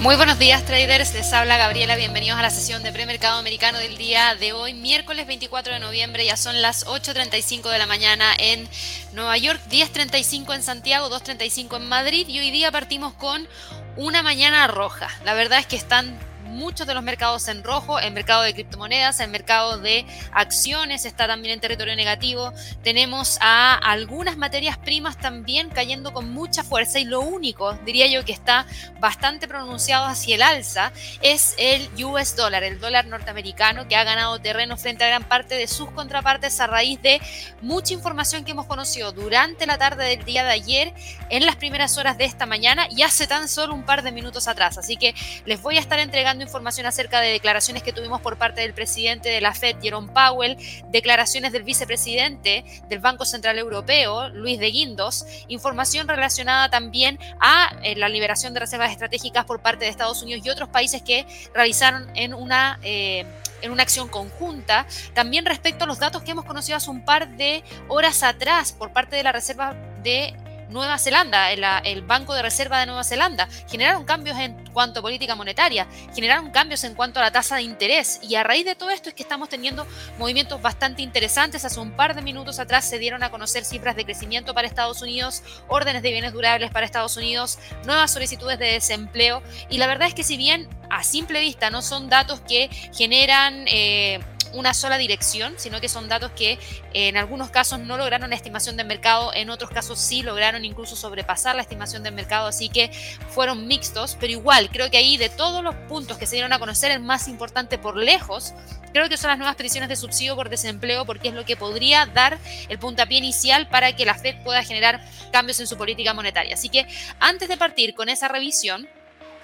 Muy buenos días traders, les habla Gabriela, bienvenidos a la sesión de premercado americano del día de hoy, miércoles 24 de noviembre, ya son las 8.35 de la mañana en Nueva York, 10.35 en Santiago, 2.35 en Madrid. Y hoy día partimos con una mañana roja. La verdad es que están muchos de los mercados en rojo, el mercado de criptomonedas, el mercado de acciones está también en territorio negativo. Tenemos a algunas materias primas también cayendo con mucha fuerza y lo único, diría yo, que está bastante pronunciado hacia el alza es el US dólar, el dólar norteamericano que ha ganado terreno frente a gran parte de sus contrapartes a raíz de mucha información que hemos conocido durante la tarde del día de ayer, en las primeras horas de esta mañana y hace tan solo un par de minutos atrás. Así que les voy a estar entregando información acerca de declaraciones que tuvimos por parte del presidente de la Fed, Jerome Powell, declaraciones del vicepresidente del Banco Central Europeo, Luis de Guindos, información relacionada también a eh, la liberación de reservas estratégicas por parte de Estados Unidos y otros países que realizaron en una... Eh, en una acción conjunta, también respecto a los datos que hemos conocido hace un par de horas atrás por parte de la Reserva de Nueva Zelanda, el, Banco de Reserva de Nueva Zelanda, generaron cambios en cuanto a política monetaria, generaron cambios en cuanto a la tasa de interés. Y a raíz de todo esto es que estamos teniendo movimientos bastante interesantes. Hace un par de minutos atrás se dieron a conocer cifras de crecimiento para Estados Unidos, órdenes de bienes durables para Estados Unidos, nuevas solicitudes de desempleo. Y la verdad es que si bien a simple vista no son datos que generan... Eh, una sola dirección, sino que son datos que en algunos casos no lograron la estimación del mercado, en otros casos sí lograron incluso sobrepasar la estimación del mercado, así que fueron mixtos, pero igual creo que ahí de todos los puntos que se dieron a conocer, el más importante por lejos, creo que son las nuevas peticiones de subsidio por desempleo, porque es lo que podría dar el puntapié inicial para que la Fed pueda generar cambios en su política monetaria. Así que antes de partir con esa revisión,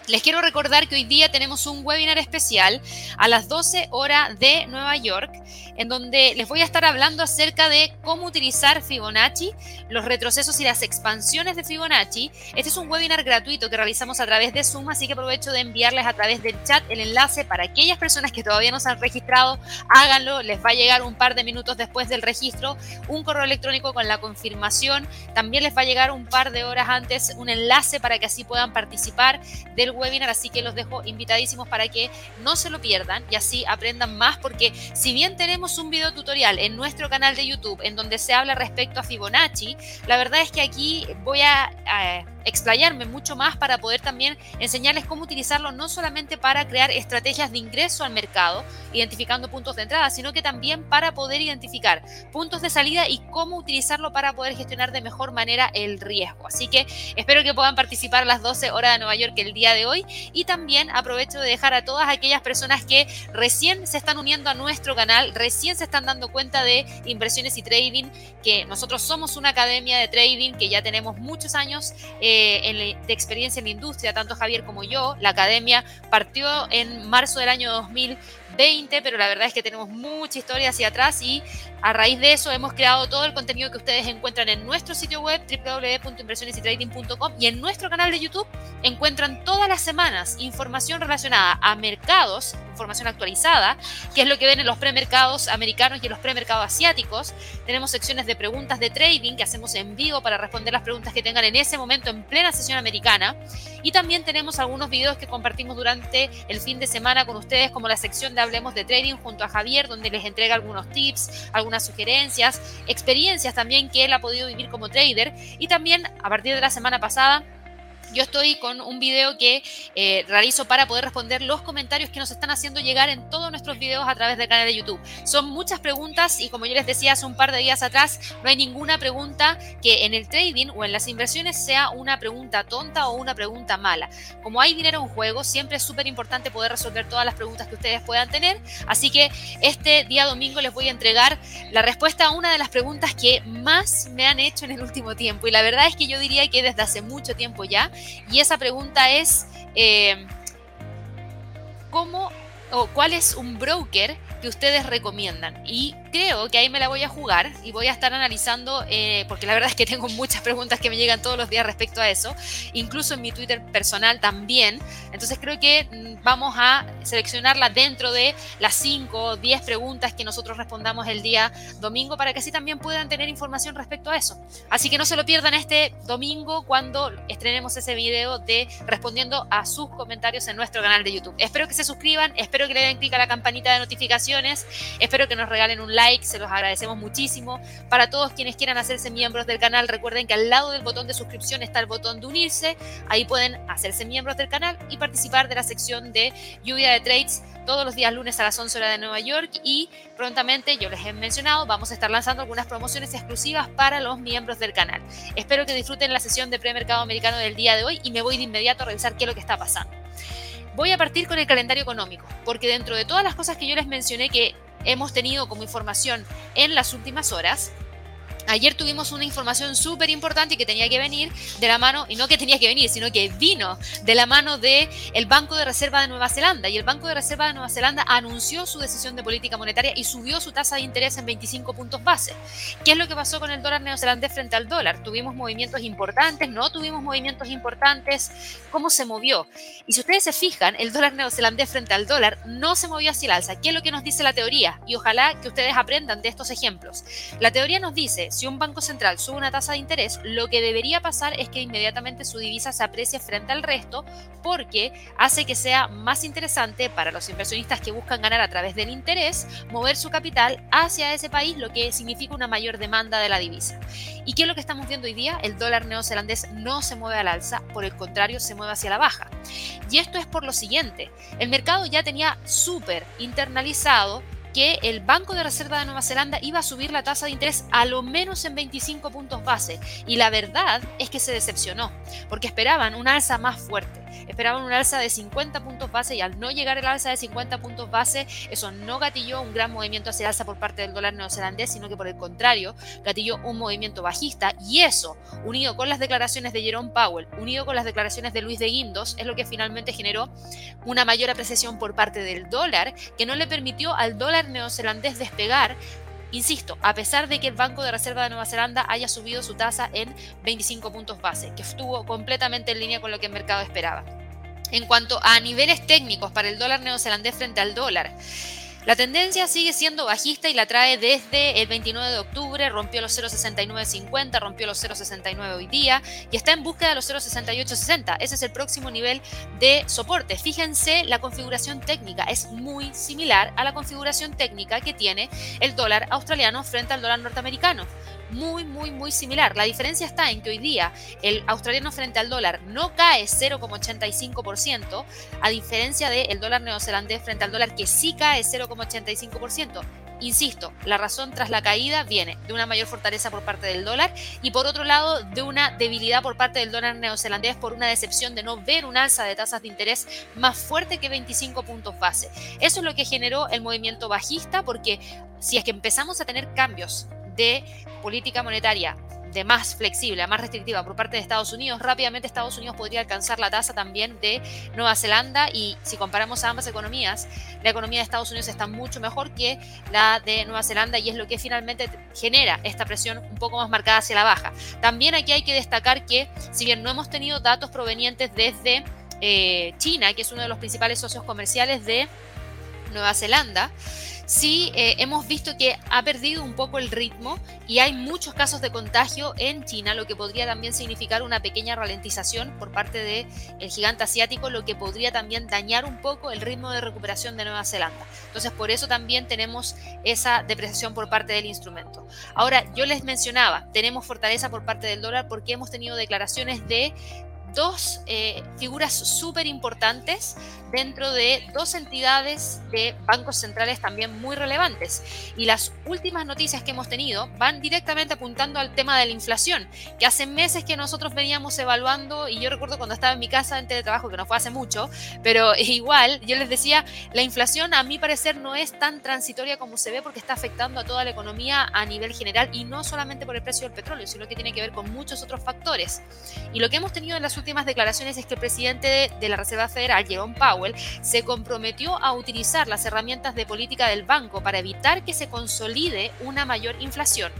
les quiero recordar que hoy día tenemos un webinar especial a las 12 horas de Nueva York, en donde les voy a estar hablando acerca de cómo utilizar Fibonacci, los retrocesos y las expansiones de Fibonacci. Este es un webinar gratuito que realizamos a través de Zoom, así que aprovecho de enviarles a través del chat el enlace para aquellas personas que todavía no se han registrado, háganlo, les va a llegar un par de minutos después del registro un correo electrónico con la confirmación, también les va a llegar un par de horas antes un enlace para que así puedan participar del webinar, así que los dejo invitadísimos para que no se lo pierdan y así aprendan más, porque si bien tenemos un video tutorial en nuestro canal de YouTube en donde se habla respecto a Fibonacci, la verdad es que aquí voy a, a explayarme mucho más para poder también enseñarles cómo utilizarlo no solamente para crear estrategias de ingreso al mercado, identificando puntos de entrada, sino que también para poder identificar puntos de salida y cómo utilizarlo para poder gestionar de mejor manera el riesgo. Así que espero que puedan participar a las 12 horas de Nueva York el día de hoy y también aprovecho de dejar a todas aquellas personas que recién se están uniendo a nuestro canal, recién se están dando cuenta de inversiones y trading, que nosotros somos una academia de trading que ya tenemos muchos años. Eh, de experiencia en la industria, tanto Javier como yo. La academia partió en marzo del año 2020, pero la verdad es que tenemos mucha historia hacia atrás y a raíz de eso hemos creado todo el contenido que ustedes encuentran en nuestro sitio web www.inversionesytrading.com y en nuestro canal de YouTube encuentran todas las semanas información relacionada a mercados, información actualizada, que es lo que ven en los premercados americanos y en los premercados asiáticos. Tenemos secciones de preguntas de trading que hacemos en vivo para responder las preguntas que tengan en ese momento en plena sesión americana. Y también tenemos algunos videos que compartimos durante el fin de semana con ustedes, como la sección de Hablemos de Trading junto a Javier, donde les entrega algunos tips, algunas sugerencias, experiencias también que él ha podido vivir como trader. Y también a partir de la semana pasada yo estoy con un video que eh, realizo para poder responder los comentarios que nos están haciendo llegar en todos nuestros videos a través del canal de YouTube. Son muchas preguntas y como yo les decía hace un par de días atrás, no hay ninguna pregunta que en el trading o en las inversiones sea una pregunta tonta o una pregunta mala. Como hay dinero en juego, siempre es súper importante poder resolver todas las preguntas que ustedes puedan tener. Así que este día domingo les voy a entregar la respuesta a una de las preguntas que más me han hecho en el último tiempo. Y la verdad es que yo diría que desde hace mucho tiempo ya y esa pregunta es, eh, ¿cómo o cuál es un broker que ustedes recomiendan? Y creo que ahí me la voy a jugar y voy a estar analizando, eh, porque la verdad es que tengo muchas preguntas que me llegan todos los días respecto a eso, incluso en mi Twitter personal también. Entonces creo que mm, vamos a seleccionarla dentro de las 5 o 10 preguntas que nosotros respondamos el día domingo para que así también puedan tener información respecto a eso. Así que no se lo pierdan este domingo cuando estrenemos ese video de respondiendo a sus comentarios en nuestro canal de YouTube. Espero que se suscriban, espero que le den clic a la campanita de notificaciones, espero que nos regalen un like, se los agradecemos muchísimo. Para todos quienes quieran hacerse miembros del canal, recuerden que al lado del botón de suscripción está el botón de unirse, ahí pueden hacerse miembros del canal y participar de la sección de lluvia de trades todos los días lunes a las 11 horas de Nueva York y prontamente, yo les he mencionado, vamos a estar lanzando algunas promociones exclusivas para los miembros del canal. Espero que disfruten la sesión de premercado americano del día de hoy y me voy de inmediato a revisar qué es lo que está pasando. Voy a partir con el calendario económico, porque dentro de todas las cosas que yo les mencioné que hemos tenido como información en las últimas horas, Ayer tuvimos una información súper importante que tenía que venir de la mano, y no que tenía que venir, sino que vino de la mano del el Banco de Reserva de Nueva Zelanda. Y el Banco de Reserva de Nueva Zelanda anunció su decisión de política monetaria y subió su tasa de interés en 25 puntos base. ¿Qué es lo que pasó con el dólar neozelandés frente al dólar? ¿Tuvimos movimientos importantes? ¿No tuvimos movimientos importantes? ¿Cómo se movió? Y si ustedes se fijan, el dólar neozelandés frente al dólar no se movió hacia el alza. ¿Qué es lo que nos dice la teoría? Y ojalá que ustedes aprendan de estos ejemplos. La teoría nos dice, si un banco central sube una tasa de interés, lo que debería pasar es que inmediatamente su divisa se aprecie frente al resto porque hace que sea más interesante para los inversionistas que buscan ganar a través del interés, mover su capital hacia ese país, lo que significa una mayor demanda de la divisa. ¿Y qué es lo que estamos viendo hoy día? El dólar neozelandés no se mueve al alza, por el contrario, se mueve hacia la baja. Y esto es por lo siguiente, el mercado ya tenía súper internalizado que el Banco de Reserva de Nueva Zelanda iba a subir la tasa de interés a lo menos en 25 puntos base. Y la verdad es que se decepcionó, porque esperaban un alza más fuerte esperaban un alza de 50 puntos base y al no llegar el alza de 50 puntos base, eso no gatilló un gran movimiento hacia alza por parte del dólar neozelandés, sino que por el contrario, gatilló un movimiento bajista y eso, unido con las declaraciones de Jerome Powell, unido con las declaraciones de Luis de Guindos, es lo que finalmente generó una mayor apreciación por parte del dólar que no le permitió al dólar neozelandés despegar Insisto, a pesar de que el Banco de Reserva de Nueva Zelanda haya subido su tasa en 25 puntos base, que estuvo completamente en línea con lo que el mercado esperaba. En cuanto a niveles técnicos para el dólar neozelandés frente al dólar, la tendencia sigue siendo bajista y la trae desde el 29 de octubre, rompió los 0.6950, rompió los 0.69 hoy día y está en búsqueda de los 0.6860. Ese es el próximo nivel de soporte. Fíjense, la configuración técnica es muy similar a la configuración técnica que tiene el dólar australiano frente al dólar norteamericano muy, muy, muy similar. La diferencia está en que hoy día el australiano frente al dólar no cae 0,85%, a diferencia del dólar neozelandés frente al dólar que sí cae 0,85%. Insisto, la razón tras la caída viene de una mayor fortaleza por parte del dólar y por otro lado de una debilidad por parte del dólar neozelandés por una decepción de no ver un alza de tasas de interés más fuerte que 25 puntos base. Eso es lo que generó el movimiento bajista porque si es que empezamos a tener cambios de política monetaria de más flexible más restrictiva por parte de Estados Unidos, rápidamente Estados Unidos podría alcanzar la tasa también de Nueva Zelanda y si comparamos a ambas economías, la economía de Estados Unidos está mucho mejor que la de Nueva Zelanda y es lo que finalmente genera esta presión un poco más marcada hacia la baja. También aquí hay que destacar que si bien no hemos tenido datos provenientes desde eh, China, que es uno de los principales socios comerciales de Nueva Zelanda, sí eh, hemos visto que ha perdido un poco el ritmo y hay muchos casos de contagio en China, lo que podría también significar una pequeña ralentización por parte del el gigante asiático, lo que podría también dañar un poco el ritmo de recuperación de Nueva Zelanda. Entonces, por eso también tenemos esa depreciación por parte del instrumento. Ahora, yo les mencionaba, tenemos fortaleza por parte del dólar porque hemos tenido declaraciones de dos eh, figuras súper importantes dentro de dos entidades de bancos centrales también muy relevantes. Y las últimas noticias que hemos tenido van directamente apuntando al tema de la inflación, que hace meses que nosotros veníamos evaluando, y yo recuerdo cuando estaba en mi casa en teletrabajo, que no fue hace mucho, pero igual yo les decía, la inflación a mi parecer no es tan transitoria como se ve porque está afectando a toda la economía a nivel general y no solamente por el precio del petróleo, sino que tiene que ver con muchos otros factores. Y lo que hemos tenido en las últimas últimas declaraciones es que el presidente de, la Reserva Federal, Jerome Powell, se comprometió a utilizar las herramientas de política del banco para evitar que se consolide una mayor inflación.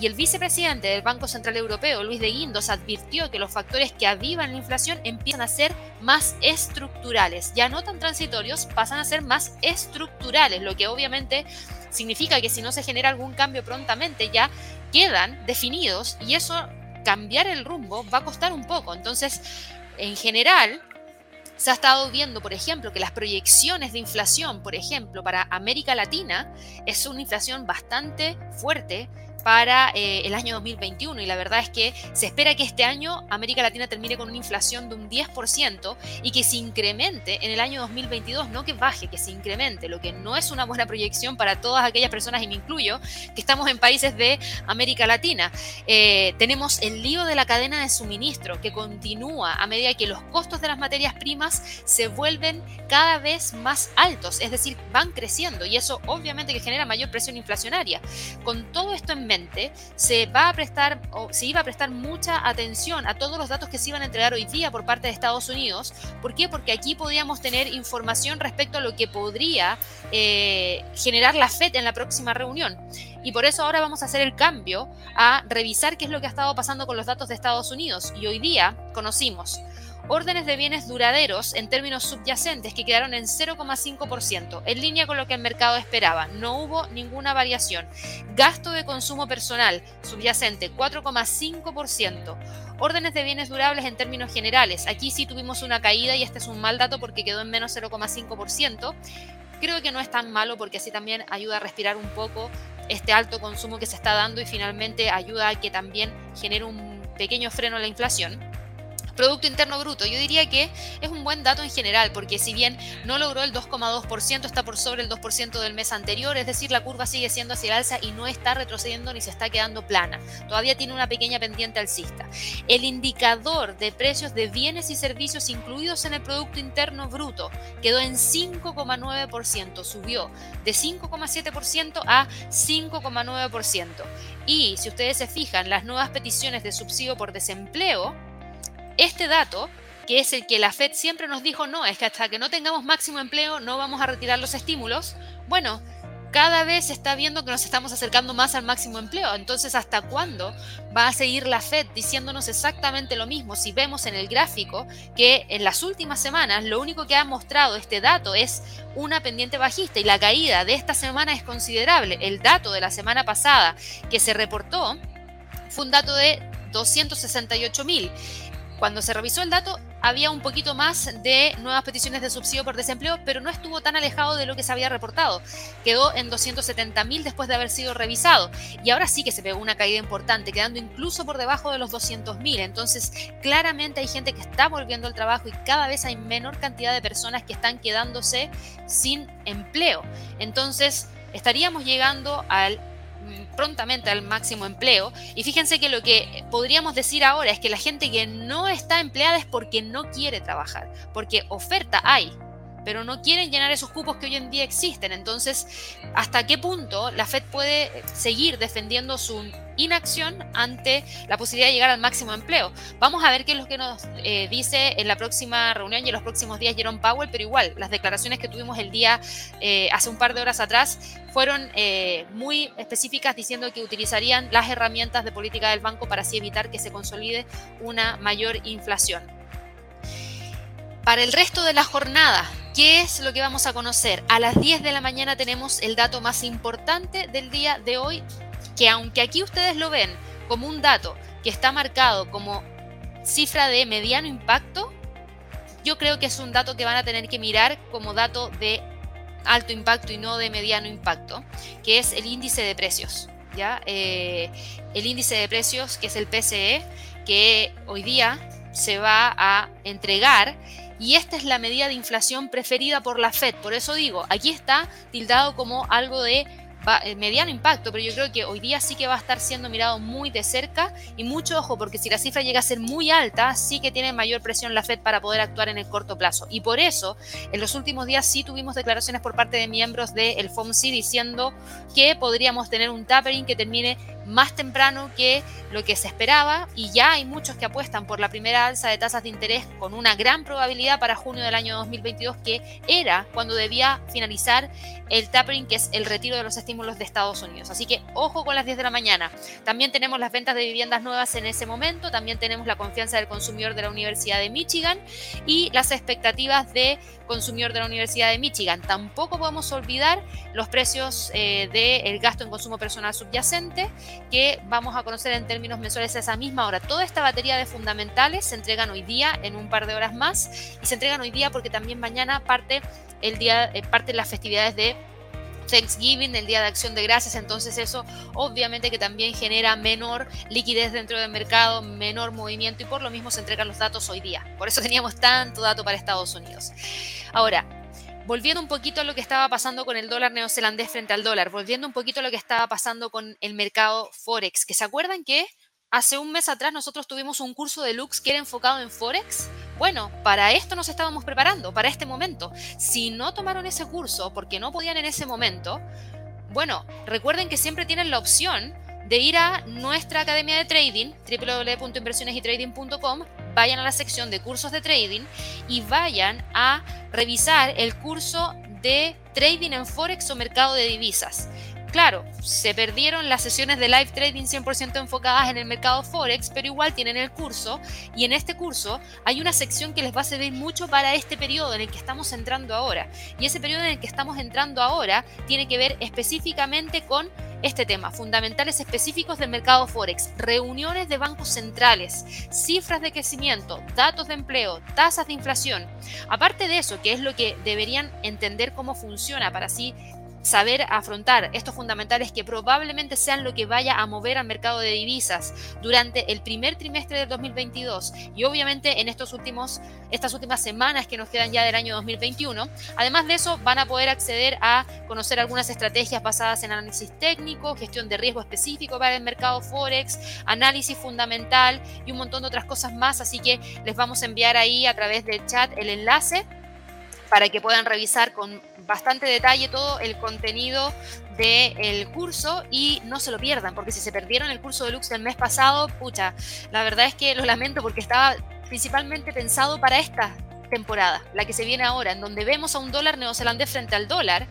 Y el vicepresidente del Banco Central Europeo, Luis de Guindos, advirtió que los factores que avivan la inflación empiezan a ser más estructurales. Ya no tan transitorios, pasan a ser más estructurales, lo que obviamente significa que si no se genera algún cambio prontamente ya quedan definidos y eso cambiar el rumbo va a costar un poco. Entonces, en general, se ha estado viendo, por ejemplo, que las proyecciones de inflación, por ejemplo, para América Latina es una inflación bastante fuerte para eh, el año 2021 y la verdad es que se espera que este año América Latina termine con una inflación de un 10% y que se incremente en el año 2022, no que baje, que se incremente, lo que no es una buena proyección para todas aquellas personas, y me incluyo, que estamos en países de América Latina. Eh, tenemos el lío de la cadena de suministro que continúa a medida que los costos de las materias primas se vuelven cada vez más altos, es decir, van creciendo y eso obviamente que genera mayor presión inflacionaria. Con todo esto en se va a prestar o se iba a prestar mucha atención a todos los datos que se iban a entregar hoy día por parte de Estados Unidos. ¿Por qué? Porque aquí podríamos tener información respecto a lo que podría eh, generar la FED en la próxima reunión. Y por eso ahora vamos a hacer el cambio a revisar qué es lo que ha estado pasando con los datos de Estados Unidos. Y hoy día conocimos órdenes de bienes duraderos en términos subyacentes que quedaron en 0,5%, en línea con lo que el mercado esperaba. No hubo ninguna variación. Gasto de consumo personal subyacente 4,5%. Órdenes de bienes durables en términos generales. Aquí sí tuvimos una caída y este es un mal dato porque quedó en menos 0,5%. Creo que no es tan malo porque así también ayuda a respirar un poco este alto consumo que se está dando y finalmente ayuda a que también genere un pequeño freno a la inflación. Producto Interno Bruto, yo diría que es un buen dato en general, porque si bien no logró el 2,2%, está por sobre el 2% del mes anterior, es decir, la curva sigue siendo hacia el alza y no está retrocediendo ni se está quedando plana. Todavía tiene una pequeña pendiente alcista. El indicador de precios de bienes y servicios incluidos en el Producto Interno Bruto quedó en 5,9%, subió de 5,7% a 5,9%. Y si ustedes se fijan, las nuevas peticiones de subsidio por desempleo, este dato, que es el que la Fed siempre nos dijo, no, es que hasta que no tengamos máximo empleo no vamos a retirar los estímulos, bueno, cada vez se está viendo que nos estamos acercando más al máximo empleo. Entonces, ¿hasta cuándo va a seguir la Fed diciéndonos exactamente lo mismo? Si vemos en el gráfico que en las últimas semanas lo único que ha mostrado este dato es una pendiente bajista y la caída de esta semana es considerable. El dato de la semana pasada que se reportó fue un dato de 268 mil cuando se revisó el dato, había un poquito más de nuevas peticiones de subsidio por desempleo, pero no estuvo tan alejado de lo que se había reportado. Quedó en 270.000 después de haber sido revisado. Y ahora sí que se pegó una caída importante, quedando incluso por debajo de los 200.000. Entonces, claramente hay gente que está volviendo al trabajo y cada vez hay menor cantidad de personas que están quedándose sin empleo. Entonces, estaríamos llegando al prontamente al máximo empleo. Y fíjense que lo que podríamos decir ahora es que la gente que no está empleada es porque no quiere trabajar, porque oferta hay, pero no quieren llenar esos cupos que hoy en día existen. Entonces, ¿hasta qué punto la Fed puede seguir defendiendo su inacción ante la posibilidad de llegar al máximo empleo. Vamos a ver qué es lo que nos eh, dice en la próxima reunión y en los próximos días Jerome Powell, pero igual, las declaraciones que tuvimos el día eh, hace un par de horas atrás fueron eh, muy específicas diciendo que utilizarían las herramientas de política del banco para así evitar que se consolide una mayor inflación. Para el resto de la jornada, ¿Qué es lo que vamos a conocer? A las 10 de la mañana tenemos el dato más importante del día de hoy que aunque aquí ustedes lo ven como un dato que está marcado como cifra de mediano impacto, yo creo que es un dato que van a tener que mirar como dato de alto impacto y no de mediano impacto, que es el índice de precios. ¿ya? Eh, el índice de precios, que es el PCE, que hoy día se va a entregar y esta es la medida de inflación preferida por la Fed. Por eso digo, aquí está tildado como algo de mediano impacto, pero yo creo que hoy día sí que va a estar siendo mirado muy de cerca y mucho ojo, porque si la cifra llega a ser muy alta, sí que tiene mayor presión la Fed para poder actuar en el corto plazo. Y por eso, en los últimos días sí tuvimos declaraciones por parte de miembros del FOMC diciendo que podríamos tener un tapering que termine más temprano que lo que se esperaba y ya hay muchos que apuestan por la primera alza de tasas de interés con una gran probabilidad para junio del año 2022 que era cuando debía finalizar el tapering que es el retiro de los estímulos de Estados Unidos. Así que ojo con las 10 de la mañana. También tenemos las ventas de viviendas nuevas en ese momento, también tenemos la confianza del consumidor de la Universidad de Michigan y las expectativas de consumidor de la Universidad de Michigan. Tampoco podemos olvidar los precios eh, del gasto en consumo personal subyacente que vamos a conocer en términos mensuales a esa misma hora. Toda esta batería de fundamentales se entregan hoy día en un par de horas más y se entregan hoy día porque también mañana parte el día eh, parte de las festividades de Thanksgiving, el Día de Acción de Gracias, entonces eso obviamente que también genera menor liquidez dentro del mercado, menor movimiento y por lo mismo se entregan los datos hoy día. Por eso teníamos tanto dato para Estados Unidos. Ahora, volviendo un poquito a lo que estaba pasando con el dólar neozelandés frente al dólar, volviendo un poquito a lo que estaba pasando con el mercado Forex, que se acuerdan que hace un mes atrás nosotros tuvimos un curso de Lux que era enfocado en Forex. Bueno, para esto nos estábamos preparando, para este momento. Si no tomaron ese curso porque no podían en ese momento, bueno, recuerden que siempre tienen la opción de ir a nuestra academia de trading, www.inversionesytrading.com, vayan a la sección de cursos de trading y vayan a revisar el curso de trading en Forex o mercado de divisas. Claro, se perdieron las sesiones de live trading 100% enfocadas en el mercado Forex, pero igual tienen el curso y en este curso hay una sección que les va a servir mucho para este periodo en el que estamos entrando ahora. Y ese periodo en el que estamos entrando ahora tiene que ver específicamente con este tema, fundamentales específicos del mercado Forex, reuniones de bancos centrales, cifras de crecimiento, datos de empleo, tasas de inflación. Aparte de eso, que es lo que deberían entender cómo funciona para así saber afrontar estos fundamentales que probablemente sean lo que vaya a mover al mercado de divisas durante el primer trimestre del 2022 y obviamente en estos últimos, estas últimas semanas que nos quedan ya del año 2021. Además de eso, van a poder acceder a conocer algunas estrategias basadas en análisis técnico, gestión de riesgo específico para el mercado Forex, análisis fundamental y un montón de otras cosas más. Así que les vamos a enviar ahí a través del chat el enlace para que puedan revisar con bastante detalle todo el contenido del curso y no se lo pierdan, porque si se perdieron el curso de Lux del mes pasado, pucha, la verdad es que lo lamento porque estaba principalmente pensado para esta temporada, la que se viene ahora, en donde vemos a un dólar neozelandés frente al dólar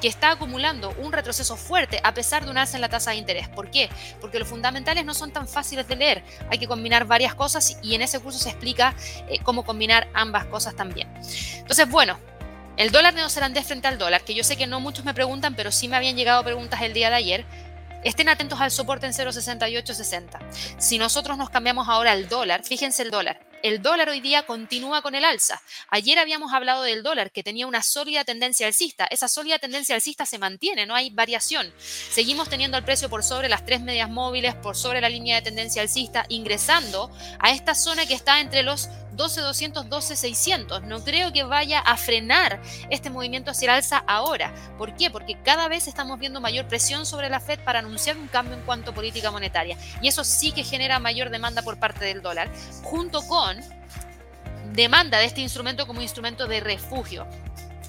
que está acumulando un retroceso fuerte a pesar de un alza en la tasa de interés. ¿Por qué? Porque los fundamentales no son tan fáciles de leer, hay que combinar varias cosas y en ese curso se explica eh, cómo combinar ambas cosas también. Entonces, bueno, el dólar neozelandés frente al dólar, que yo sé que no muchos me preguntan, pero sí me habían llegado preguntas el día de ayer. Estén atentos al soporte en 0.6860. Si nosotros nos cambiamos ahora al dólar, fíjense el dólar. El dólar hoy día continúa con el alza. Ayer habíamos hablado del dólar que tenía una sólida tendencia alcista. Esa sólida tendencia alcista se mantiene, no hay variación. Seguimos teniendo el precio por sobre las tres medias móviles, por sobre la línea de tendencia alcista, ingresando a esta zona que está entre los 12.200, 12.600. No creo que vaya a frenar este movimiento hacia el alza ahora. ¿Por qué? Porque cada vez estamos viendo mayor presión sobre la Fed para anunciar un cambio en cuanto a política monetaria. Y eso sí que genera mayor demanda por parte del dólar, junto con demanda de este instrumento como instrumento de refugio.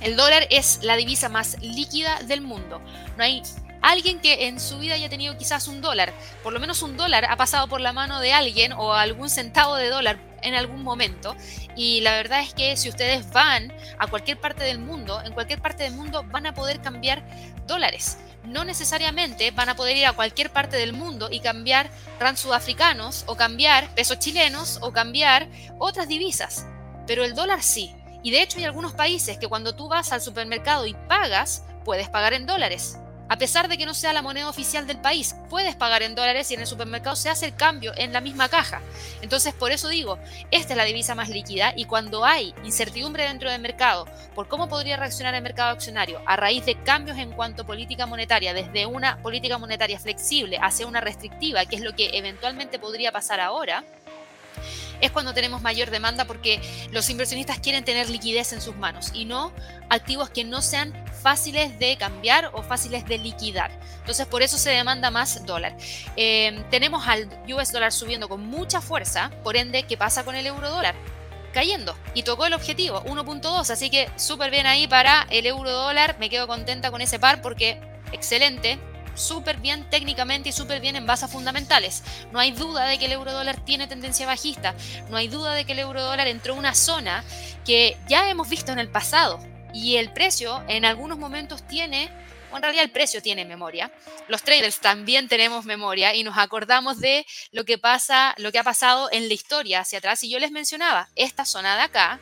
El dólar es la divisa más líquida del mundo. No hay alguien que en su vida haya tenido quizás un dólar, por lo menos un dólar ha pasado por la mano de alguien o algún centavo de dólar en algún momento. Y la verdad es que si ustedes van a cualquier parte del mundo, en cualquier parte del mundo van a poder cambiar dólares. No necesariamente van a poder ir a cualquier parte del mundo y cambiar rand sudafricanos o cambiar pesos chilenos o cambiar otras divisas. Pero el dólar sí. Y de hecho hay algunos países que cuando tú vas al supermercado y pagas, puedes pagar en dólares a pesar de que no sea la moneda oficial del país. Puedes pagar en dólares y en el supermercado se hace el cambio en la misma caja. Entonces, por eso digo, esta es la divisa más líquida y cuando hay incertidumbre dentro del mercado por cómo podría reaccionar el mercado accionario a raíz de cambios en cuanto a política monetaria, desde una política monetaria flexible hacia una restrictiva, que es lo que eventualmente podría pasar ahora, es cuando tenemos mayor demanda porque los inversionistas quieren tener liquidez en sus manos y no activos que no sean fáciles de cambiar o fáciles de liquidar. Entonces por eso se demanda más dólar. Em, tenemos al US dólar subiendo con mucha fuerza, por ende, ¿qué pasa con el euro dólar? cayendo y tocó el objetivo 1.2 así que súper bien ahí para el euro dólar me quedo contenta con ese par porque excelente súper bien técnicamente y súper bien en base a fundamentales. No hay duda de que el euro dólar tiene tendencia bajista. No hay duda de que el euro dólar entró en una zona que ya hemos visto en el pasado. Y el precio en algunos momentos tiene o en realidad el precio tiene memoria. Los traders también tenemos memoria y nos acordamos de lo que pasa, lo que ha pasado en la historia hacia atrás. Y yo les mencionaba, esta zona de acá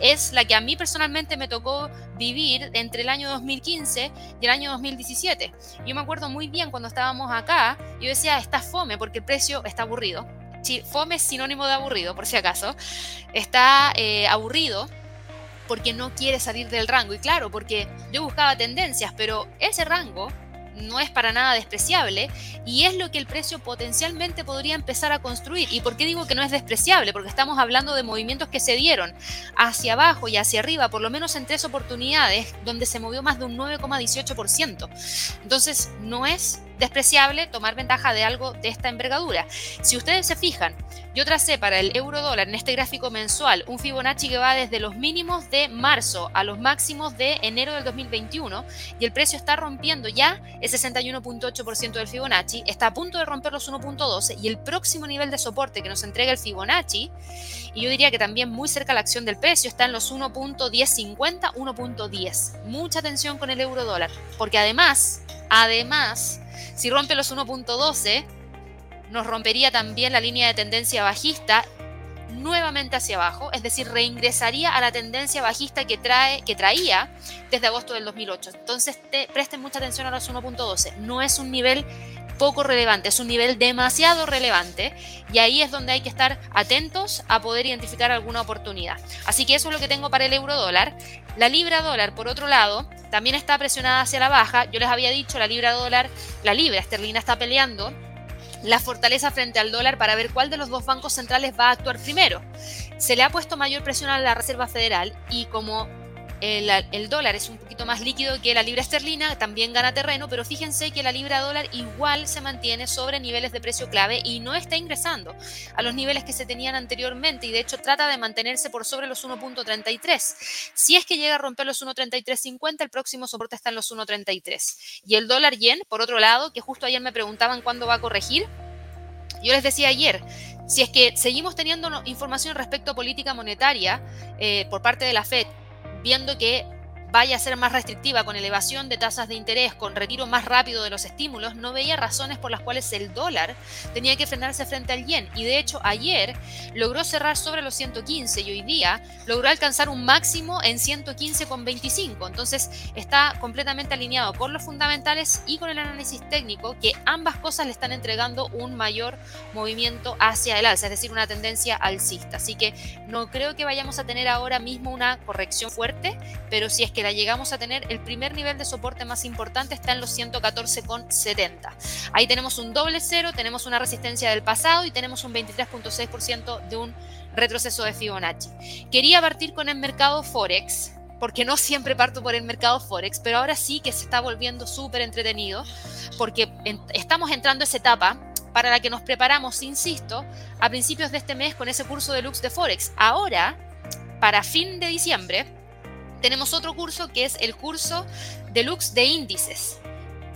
es la que a mí personalmente me tocó vivir entre el año 2015 y el año 2017. Yo me acuerdo muy bien cuando estábamos acá, yo decía, está fome porque el precio está aburrido. Fome es sinónimo de aburrido, por si acaso. Está eh, aburrido porque no quiere salir del rango. Y claro, porque yo buscaba tendencias, pero ese rango no es para nada despreciable y es lo que el precio potencialmente podría empezar a construir. ¿Y por qué digo que no es despreciable? Porque estamos hablando de movimientos que se dieron hacia abajo y hacia arriba, por lo menos en tres oportunidades, donde se movió más de un 9,18%. Entonces, no es despreciable tomar ventaja de algo de esta envergadura. Si ustedes se fijan, yo tracé para el euro dólar en este gráfico mensual un Fibonacci que va desde los mínimos de marzo a los máximos de enero del 2021 y el precio está rompiendo ya el 61.8% del Fibonacci, está a punto de romper los 1.12 y el próximo nivel de soporte que nos entrega el Fibonacci, y yo diría que también muy cerca la acción del precio, está en los 1.1050, 1.10. Mucha atención con el euro dólar, porque además, además, si rompe los 1.12, nos rompería también la línea de tendencia bajista nuevamente hacia abajo, es decir, reingresaría a la tendencia bajista que, trae, que traía desde agosto del 2008. Entonces, presten mucha atención a los 1.12. No es un nivel poco relevante, es un nivel demasiado relevante y ahí es donde hay que estar atentos a poder identificar alguna oportunidad. Así que eso es lo que tengo para el euro dólar. La libra dólar, por otro lado, también está presionada hacia la baja. Yo les había dicho, la libra dólar, la libra esterlina está peleando la fortaleza frente al dólar para ver cuál de los dos bancos centrales va a actuar primero. Se le ha puesto mayor presión a la Reserva Federal y como el, dólar es un poquito más líquido que la libra esterlina, también gana terreno, pero fíjense que la libra dólar igual se mantiene sobre niveles de precio clave y no está ingresando a los niveles que se tenían anteriormente y de hecho trata de mantenerse por sobre los 1.33. Si es que llega a romper los 1.3350, el próximo soporte está en los 1.33. Y el dólar yen, por otro lado, que justo ayer me preguntaban cuándo va a corregir, yo les decía ayer, si es que seguimos teniendo información respecto a política monetaria eh, por parte de la Fed viendo que vaya a ser más restrictiva con elevación de tasas de interés, con retiro más rápido de los estímulos, no veía razones por las cuales el dólar tenía que frenarse frente al yen. Y de hecho ayer logró cerrar sobre los 115 y hoy día logró alcanzar un máximo en 115,25. Entonces está completamente alineado con los fundamentales y con el análisis técnico, que ambas cosas le están entregando un mayor movimiento hacia el alza, es decir, una tendencia alcista. Así que no creo que vayamos a tener ahora mismo una corrección fuerte, pero si es que la llegamos a tener, el primer nivel de soporte más importante está en los 114,70. Ahí tenemos un doble cero, tenemos una resistencia del pasado y tenemos un 23.6% de un retroceso de Fibonacci. Quería partir con el mercado Forex, porque no siempre parto por el mercado Forex, pero ahora sí que se está volviendo súper entretenido, porque estamos entrando a esa etapa para la que nos preparamos, insisto, a principios de este mes con ese curso de Lux de Forex. Ahora, para fin de diciembre, tenemos otro curso que es el curso deluxe de índices.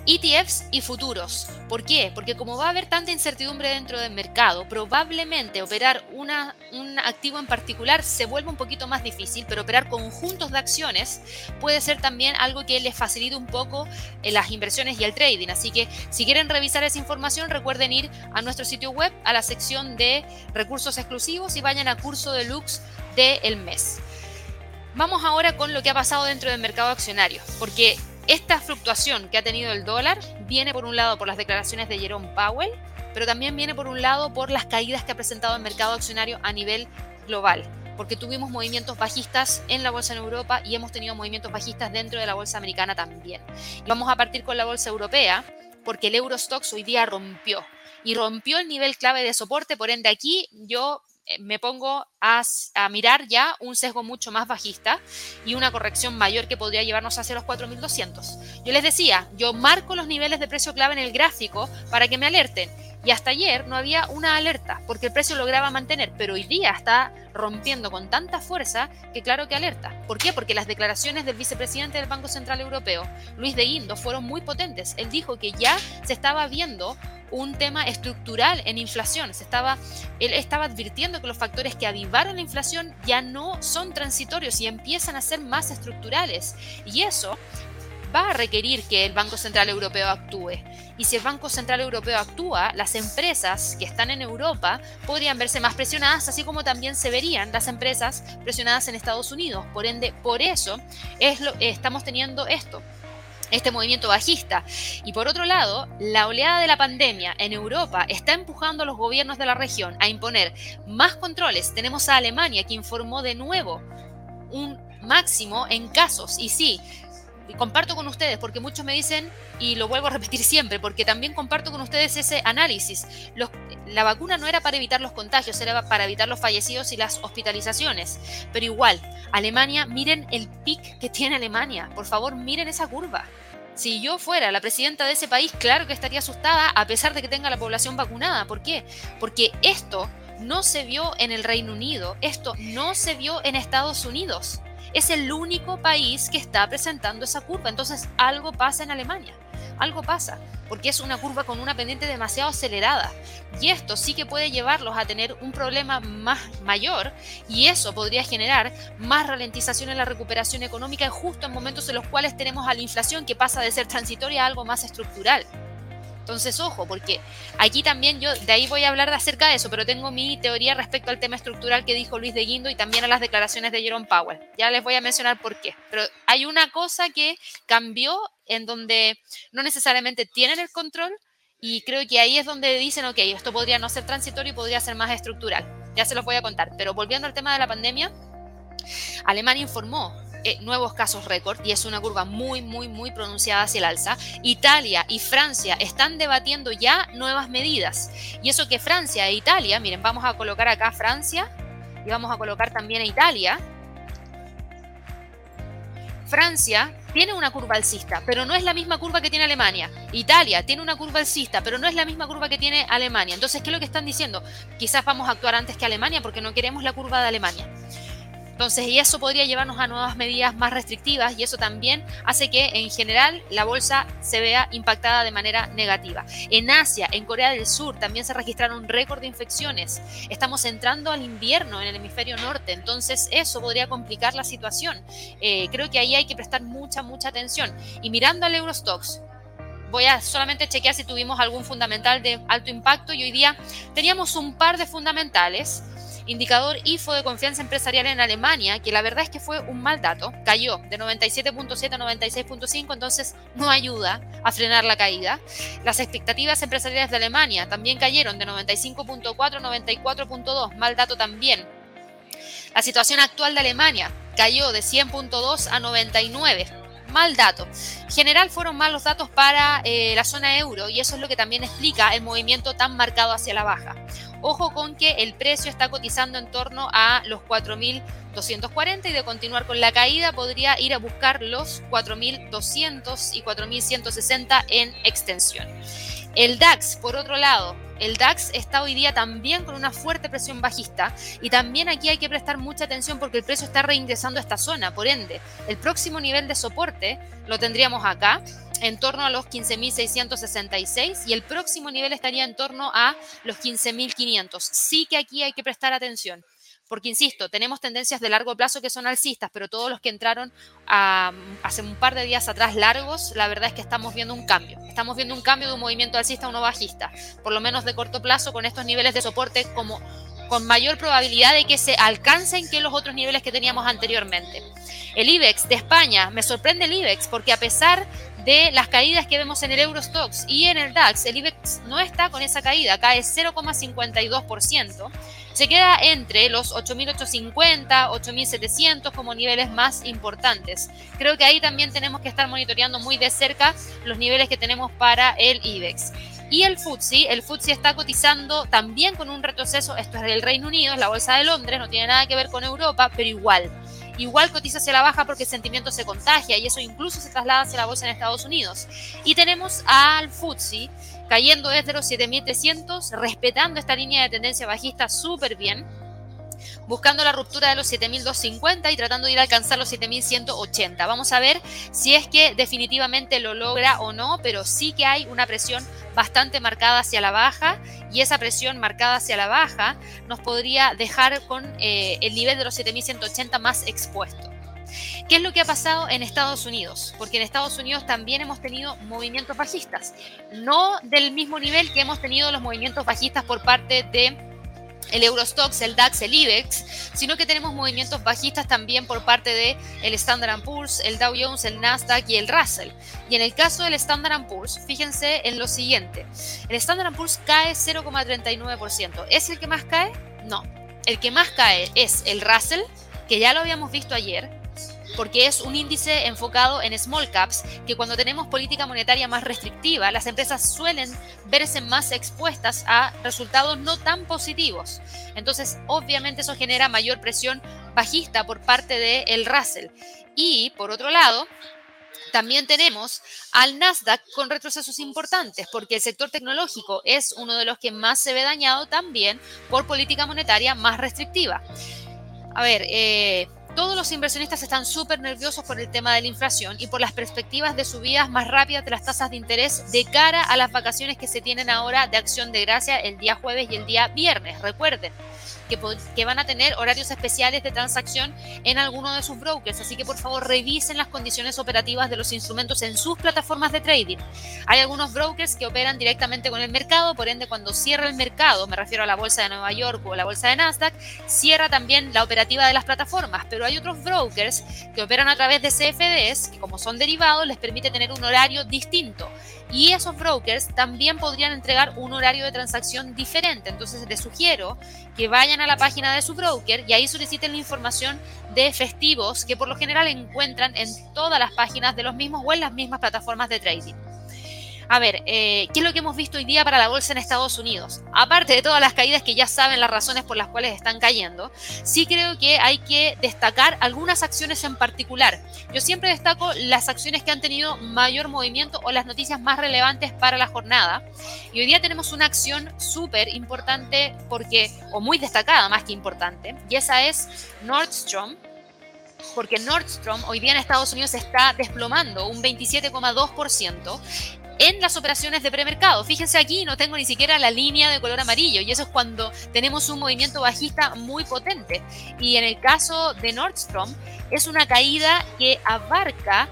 ETFs y futuros. ¿Por qué? Porque como va a haber tanta incertidumbre dentro del mercado, probablemente operar una, un activo en particular se vuelve un poquito más difícil, pero operar conjuntos de acciones puede ser también algo que les facilite un poco en las inversiones y el trading. Así que si quieren revisar esa información, recuerden ir a nuestro sitio web, a la sección de recursos exclusivos y vayan a curso deluxe del mes. Vamos ahora con lo que ha pasado dentro del mercado accionario, porque esta fluctuación que ha tenido el dólar viene por un lado por las declaraciones de Jerome Powell, pero también viene por un lado por las caídas que ha presentado el mercado accionario a nivel global, porque tuvimos movimientos bajistas en la bolsa en Europa y hemos tenido movimientos bajistas dentro de la bolsa americana también. vamos a partir con la bolsa europea, porque el Eurostox hoy día rompió y rompió el nivel clave de soporte, por ende aquí yo eh, me pongo a, a, mirar ya un sesgo mucho más bajista y una corrección mayor que podría llevarnos hacia los 4.200. Yo les decía, yo marco los niveles de precio clave en el gráfico para que me alerten y hasta ayer no había una alerta porque el precio lograba mantener, pero hoy día está rompiendo con tanta fuerza que claro que alerta. ¿Por qué? Porque las declaraciones del vicepresidente del Banco Central Europeo, Luis de Guindo, fueron muy potentes. Él dijo que ya se estaba viendo un tema estructural en inflación. Se estaba, él estaba advirtiendo que los factores que avivaron la inflación ya no son transitorios y empiezan a ser más estructurales. Y eso va a requerir que el Banco Central Europeo actúe. Y si el Banco Central Europeo actúa, las empresas que están en Europa podrían verse más presionadas, así como también se verían las empresas presionadas en Estados Unidos. Por ende, por eso es lo, estamos teniendo esto este movimiento bajista. Y por otro lado, la oleada de la pandemia en Europa está empujando a los gobiernos de la región a imponer más controles. Tenemos a Alemania que informó de nuevo un máximo en casos. Y sí, comparto con ustedes, porque muchos me dicen, y lo vuelvo a repetir siempre, porque también comparto con ustedes ese análisis. la vacuna no era para evitar los contagios, era para evitar los fallecidos y las hospitalizaciones. Pero igual, Alemania, miren el pic que tiene Alemania. Por favor, miren esa curva. Si yo fuera la presidenta de ese país, claro que estaría asustada a pesar de que tenga la población vacunada. ¿Por qué? Porque esto no se vio en el Reino Unido, esto no se vio en Estados Unidos es el único país que está presentando esa curva. Entonces algo pasa en Alemania, algo pasa, porque es una curva con una pendiente demasiado acelerada. Y esto sí que puede llevarlos a tener un problema más mayor y eso podría generar más ralentización en la recuperación económica justo en momentos en los cuales tenemos a la inflación que pasa de ser transitoria a algo más estructural. Entonces, ojo, porque aquí también yo, de ahí voy a hablar de acerca de eso, pero tengo mi teoría respecto al tema estructural que dijo Luis de Guindo y también a las declaraciones de Jerome Powell. Ya les voy a mencionar por qué. Pero hay una cosa que cambió en donde no necesariamente tienen el control y creo que ahí es donde dicen, ok, esto podría no ser transitorio y podría ser más estructural. Ya se los voy a contar. Pero volviendo al tema de la pandemia, Alemania informó eh, nuevos casos récord y es una curva muy, muy, muy pronunciada hacia el alza. Italia y Francia están debatiendo ya nuevas medidas. Y eso que Francia e Italia, miren, vamos a colocar acá Francia y vamos a colocar también a Italia. Francia tiene una curva alcista, pero no es la misma curva que tiene Alemania. Italia tiene una curva alcista, pero no es la misma curva que tiene Alemania. Entonces, ¿qué es lo que están diciendo? Quizás vamos a actuar antes que Alemania porque no queremos la curva de Alemania. Entonces, y eso podría llevarnos a nuevas medidas más restrictivas y eso también hace que en general la bolsa se vea impactada de manera negativa. En Asia, en Corea del Sur, también se registraron récord de infecciones. Estamos entrando al invierno en el hemisferio norte, entonces eso podría complicar la situación. Eh, creo que ahí hay que prestar mucha, mucha atención. Y mirando al Eurostox, voy a solamente chequear si tuvimos algún fundamental de alto impacto y hoy día teníamos un par de fundamentales indicador IFO de confianza empresarial en Alemania, que la verdad es que fue un mal dato, cayó de 97.7 a 96.5, entonces no ayuda a frenar la caída. Las expectativas empresariales de Alemania también cayeron de 95.4 a 94.2, mal dato también. La situación actual de Alemania cayó de 100.2 a 99 mal dato. En general fueron malos datos para eh, la zona euro y eso es lo que también explica el movimiento tan marcado hacia la baja. Ojo con que el precio está cotizando en torno a los 4.240 y de continuar con la caída podría ir a buscar los 4.200 y 4.160 en extensión. El DAX, por otro lado, el DAX está hoy día también con una fuerte presión bajista y también aquí hay que prestar mucha atención porque el precio está reingresando a esta zona. Por ende, el próximo nivel de soporte lo tendríamos acá en torno a los 15.666 y el próximo nivel estaría en torno a los 15.500. Sí que aquí hay que prestar atención. Porque, insisto, tenemos tendencias de largo plazo que son alcistas, pero todos los que entraron hace un par de días atrás largos, la verdad es que estamos viendo un cambio. Estamos viendo un cambio de un movimiento alcista a uno bajista, por lo menos de corto plazo, con estos niveles de soporte como con mayor probabilidad de que se alcancen que los otros niveles que teníamos anteriormente. El IBEX de España, me sorprende el IBEX porque a pesar de las caídas que vemos en el Eurostox y en el DAX, el IBEX no está con esa caída, cae 0,52%, se queda entre los 8.850, 8.700 como niveles más importantes. Creo que ahí también tenemos que estar monitoreando muy de cerca los niveles que tenemos para el IBEX. Y el FTSE, el FTSE está cotizando también con un retroceso, esto es del Reino Unido, es la bolsa de Londres, no tiene nada que ver con Europa, pero igual. Igual cotiza hacia la baja porque el sentimiento se contagia y eso incluso se traslada hacia la bolsa en Estados Unidos. Y tenemos al FTSE cayendo desde los 7.300, respetando esta línea de tendencia bajista súper bien buscando la ruptura de los 7250 y tratando de ir a alcanzar los 7180. Vamos a ver si es que definitivamente lo logra o no, pero sí que hay una presión bastante marcada hacia la baja y esa presión marcada hacia la baja nos podría dejar con eh, el nivel de los 7180 más expuesto. ¿Qué es lo que ha pasado en Estados Unidos? Porque en Estados Unidos también hemos tenido movimientos bajistas, no del mismo nivel que hemos tenido los movimientos bajistas por parte de el Eurostox, el DAX, el IBEX, sino que tenemos movimientos bajistas también por parte de el Standard Poor's, el Dow Jones, el Nasdaq y el Russell. Y en el caso del Standard Poor's, fíjense en lo siguiente. El Standard Poor's cae 0,39%. ¿Es el que más cae? No. El que más cae es el Russell, que ya lo habíamos visto ayer, porque es un índice enfocado en small caps, que cuando tenemos política monetaria más restrictiva, las empresas suelen verse más expuestas a resultados no tan positivos. Entonces, obviamente eso genera mayor presión bajista por parte del el Russell. Y, por otro lado, también tenemos al Nasdaq con retrocesos importantes, porque el sector tecnológico es uno de los que más se ve dañado también por política monetaria más restrictiva. A ver, eh, todos los inversionistas están súper nerviosos por el tema de la inflación y por las perspectivas de subidas más rápidas de las tasas de interés de cara a las vacaciones que se tienen ahora de acción de gracia el día jueves y el día viernes. Recuerden, que, van a tener horarios especiales de transacción en alguno de sus brokers. Así que por favor revisen las condiciones operativas de los instrumentos en sus plataformas de trading. Hay algunos brokers que operan directamente con el mercado, por ende cuando cierra el mercado, me refiero a la bolsa de Nueva York o la bolsa de Nasdaq, cierra también la operativa de las plataformas. Pero hay otros brokers que operan a través de CFDs, que como son derivados les permite tener un horario distinto. Y esos brokers también podrían entregar un horario de transacción diferente. Entonces les sugiero que vayan a la página de su broker y ahí soliciten la información de festivos que por lo general encuentran en todas las páginas de los mismos o en las mismas plataformas de trading. A ver, eh, ¿qué es lo que hemos visto hoy día para la bolsa en Estados Unidos? Aparte de todas las caídas que ya saben las razones por las cuales están cayendo, sí creo que hay que destacar algunas acciones en particular. Yo siempre destaco las acciones que han tenido mayor movimiento o las noticias más relevantes para la jornada. Y hoy día tenemos una acción súper importante porque, o muy destacada más que importante, y esa es Nordstrom porque Nordstrom hoy día en Estados Unidos está desplomando un 27,2% en las operaciones de premercado. Fíjense aquí, no tengo ni siquiera la línea de color amarillo y eso es cuando tenemos un movimiento bajista muy potente. Y en el caso de Nordstrom es una caída que abarca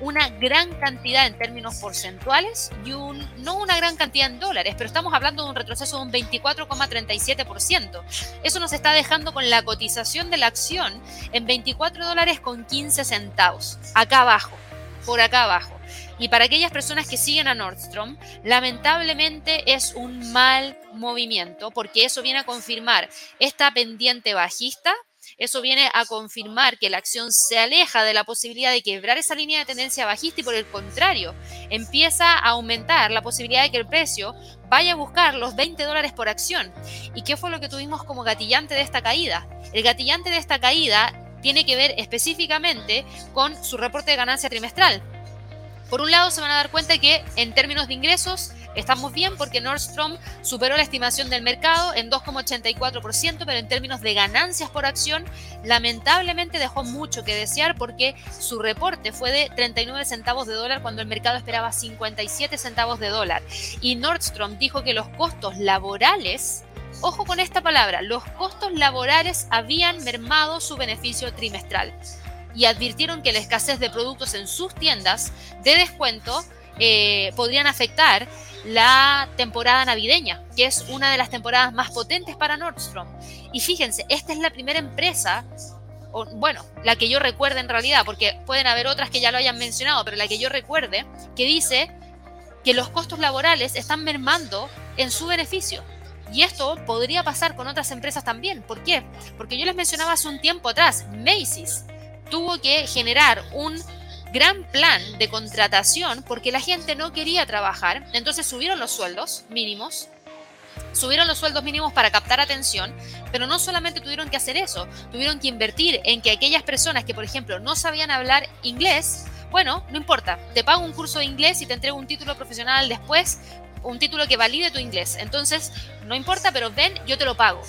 una gran cantidad en términos porcentuales y un, no una gran cantidad en dólares, pero estamos hablando de un retroceso de un 24,37%. Eso nos está dejando con la cotización de la acción en 24 dólares con 15 centavos, acá abajo, por acá abajo. Y para aquellas personas que siguen a Nordstrom, lamentablemente es un mal movimiento porque eso viene a confirmar esta pendiente bajista eso viene a confirmar que la acción se aleja de la posibilidad de quebrar esa línea de tendencia bajista y por el contrario, empieza a aumentar la posibilidad de que el precio vaya a buscar los 20 dólares por acción. ¿Y qué fue lo que tuvimos como gatillante de esta caída? El gatillante de esta caída tiene que ver específicamente con su reporte de ganancia trimestral. Por un lado, se van a dar cuenta que en términos de ingresos estamos bien porque Nordstrom superó la estimación del mercado en 2,84%, pero en términos de ganancias por acción, lamentablemente dejó mucho que desear porque su reporte fue de 39 centavos de dólar cuando el mercado esperaba 57 centavos de dólar. Y Nordstrom dijo que los costos laborales Ojo con esta palabra, los costos laborales habían mermado su beneficio trimestral y advirtieron que la escasez de productos en sus tiendas de descuento eh, podrían afectar la temporada navideña, que es una de las temporadas más potentes para Nordstrom. Y fíjense, esta es la primera empresa, o, bueno, la que yo recuerde en realidad, porque pueden haber otras que ya lo hayan mencionado, pero la que yo recuerde, que dice que los costos laborales están mermando en su beneficio. Y esto podría pasar con otras empresas también. ¿Por qué? Porque yo les mencionaba hace un tiempo atrás, Macy's tuvo que generar un gran plan de contratación porque la gente no quería trabajar, entonces subieron los sueldos mínimos, subieron los sueldos mínimos para captar atención, pero no solamente tuvieron que hacer eso, tuvieron que invertir en que aquellas personas que, por ejemplo, no sabían hablar inglés, bueno, no importa, te pago un curso de inglés y te entrego un título profesional después, un título que valide tu inglés. Entonces, no importa, pero ven, yo te lo pago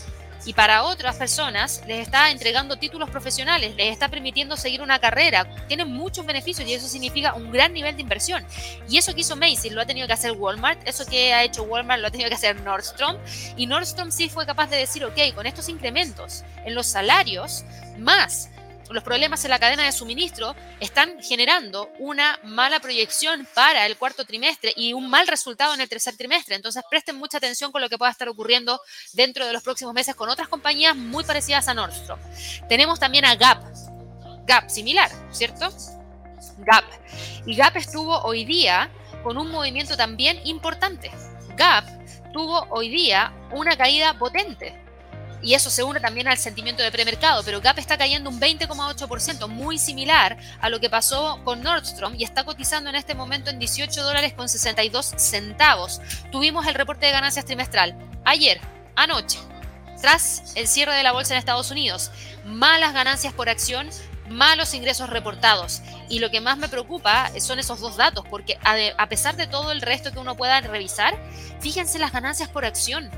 y para otras personas les está entregando títulos profesionales, les está permitiendo seguir una carrera, tienen muchos beneficios y eso significa un gran nivel de inversión. Y eso que hizo Macy's lo ha tenido que hacer Walmart, eso que ha hecho Walmart lo ha tenido que hacer Nordstrom. Y Nordstrom sí fue capaz de decir, ok, con estos incrementos en los salarios, más los problemas en la cadena de suministro están generando una mala proyección para el cuarto trimestre y un mal resultado en el tercer trimestre. Entonces presten mucha atención con lo que pueda estar ocurriendo dentro de los próximos meses con otras compañías muy parecidas a Nordstrom. Tenemos también a Gap. Gap, similar, ¿cierto? Gap. Y Gap estuvo hoy día con un movimiento también importante. Gap tuvo hoy día una caída potente y eso se une también al sentimiento de premercado, pero Gap está cayendo un 20,8%, muy similar a lo que pasó con Nordstrom y está cotizando en este momento en 18 dólares con 62 centavos. Tuvimos el reporte de ganancias trimestral ayer, anoche, tras el cierre de la bolsa en Estados Unidos. Malas ganancias por acción, malos ingresos reportados. Y lo que más me preocupa son esos dos datos, porque a, pesar de todo el resto que uno pueda revisar, fíjense las ganancias por acción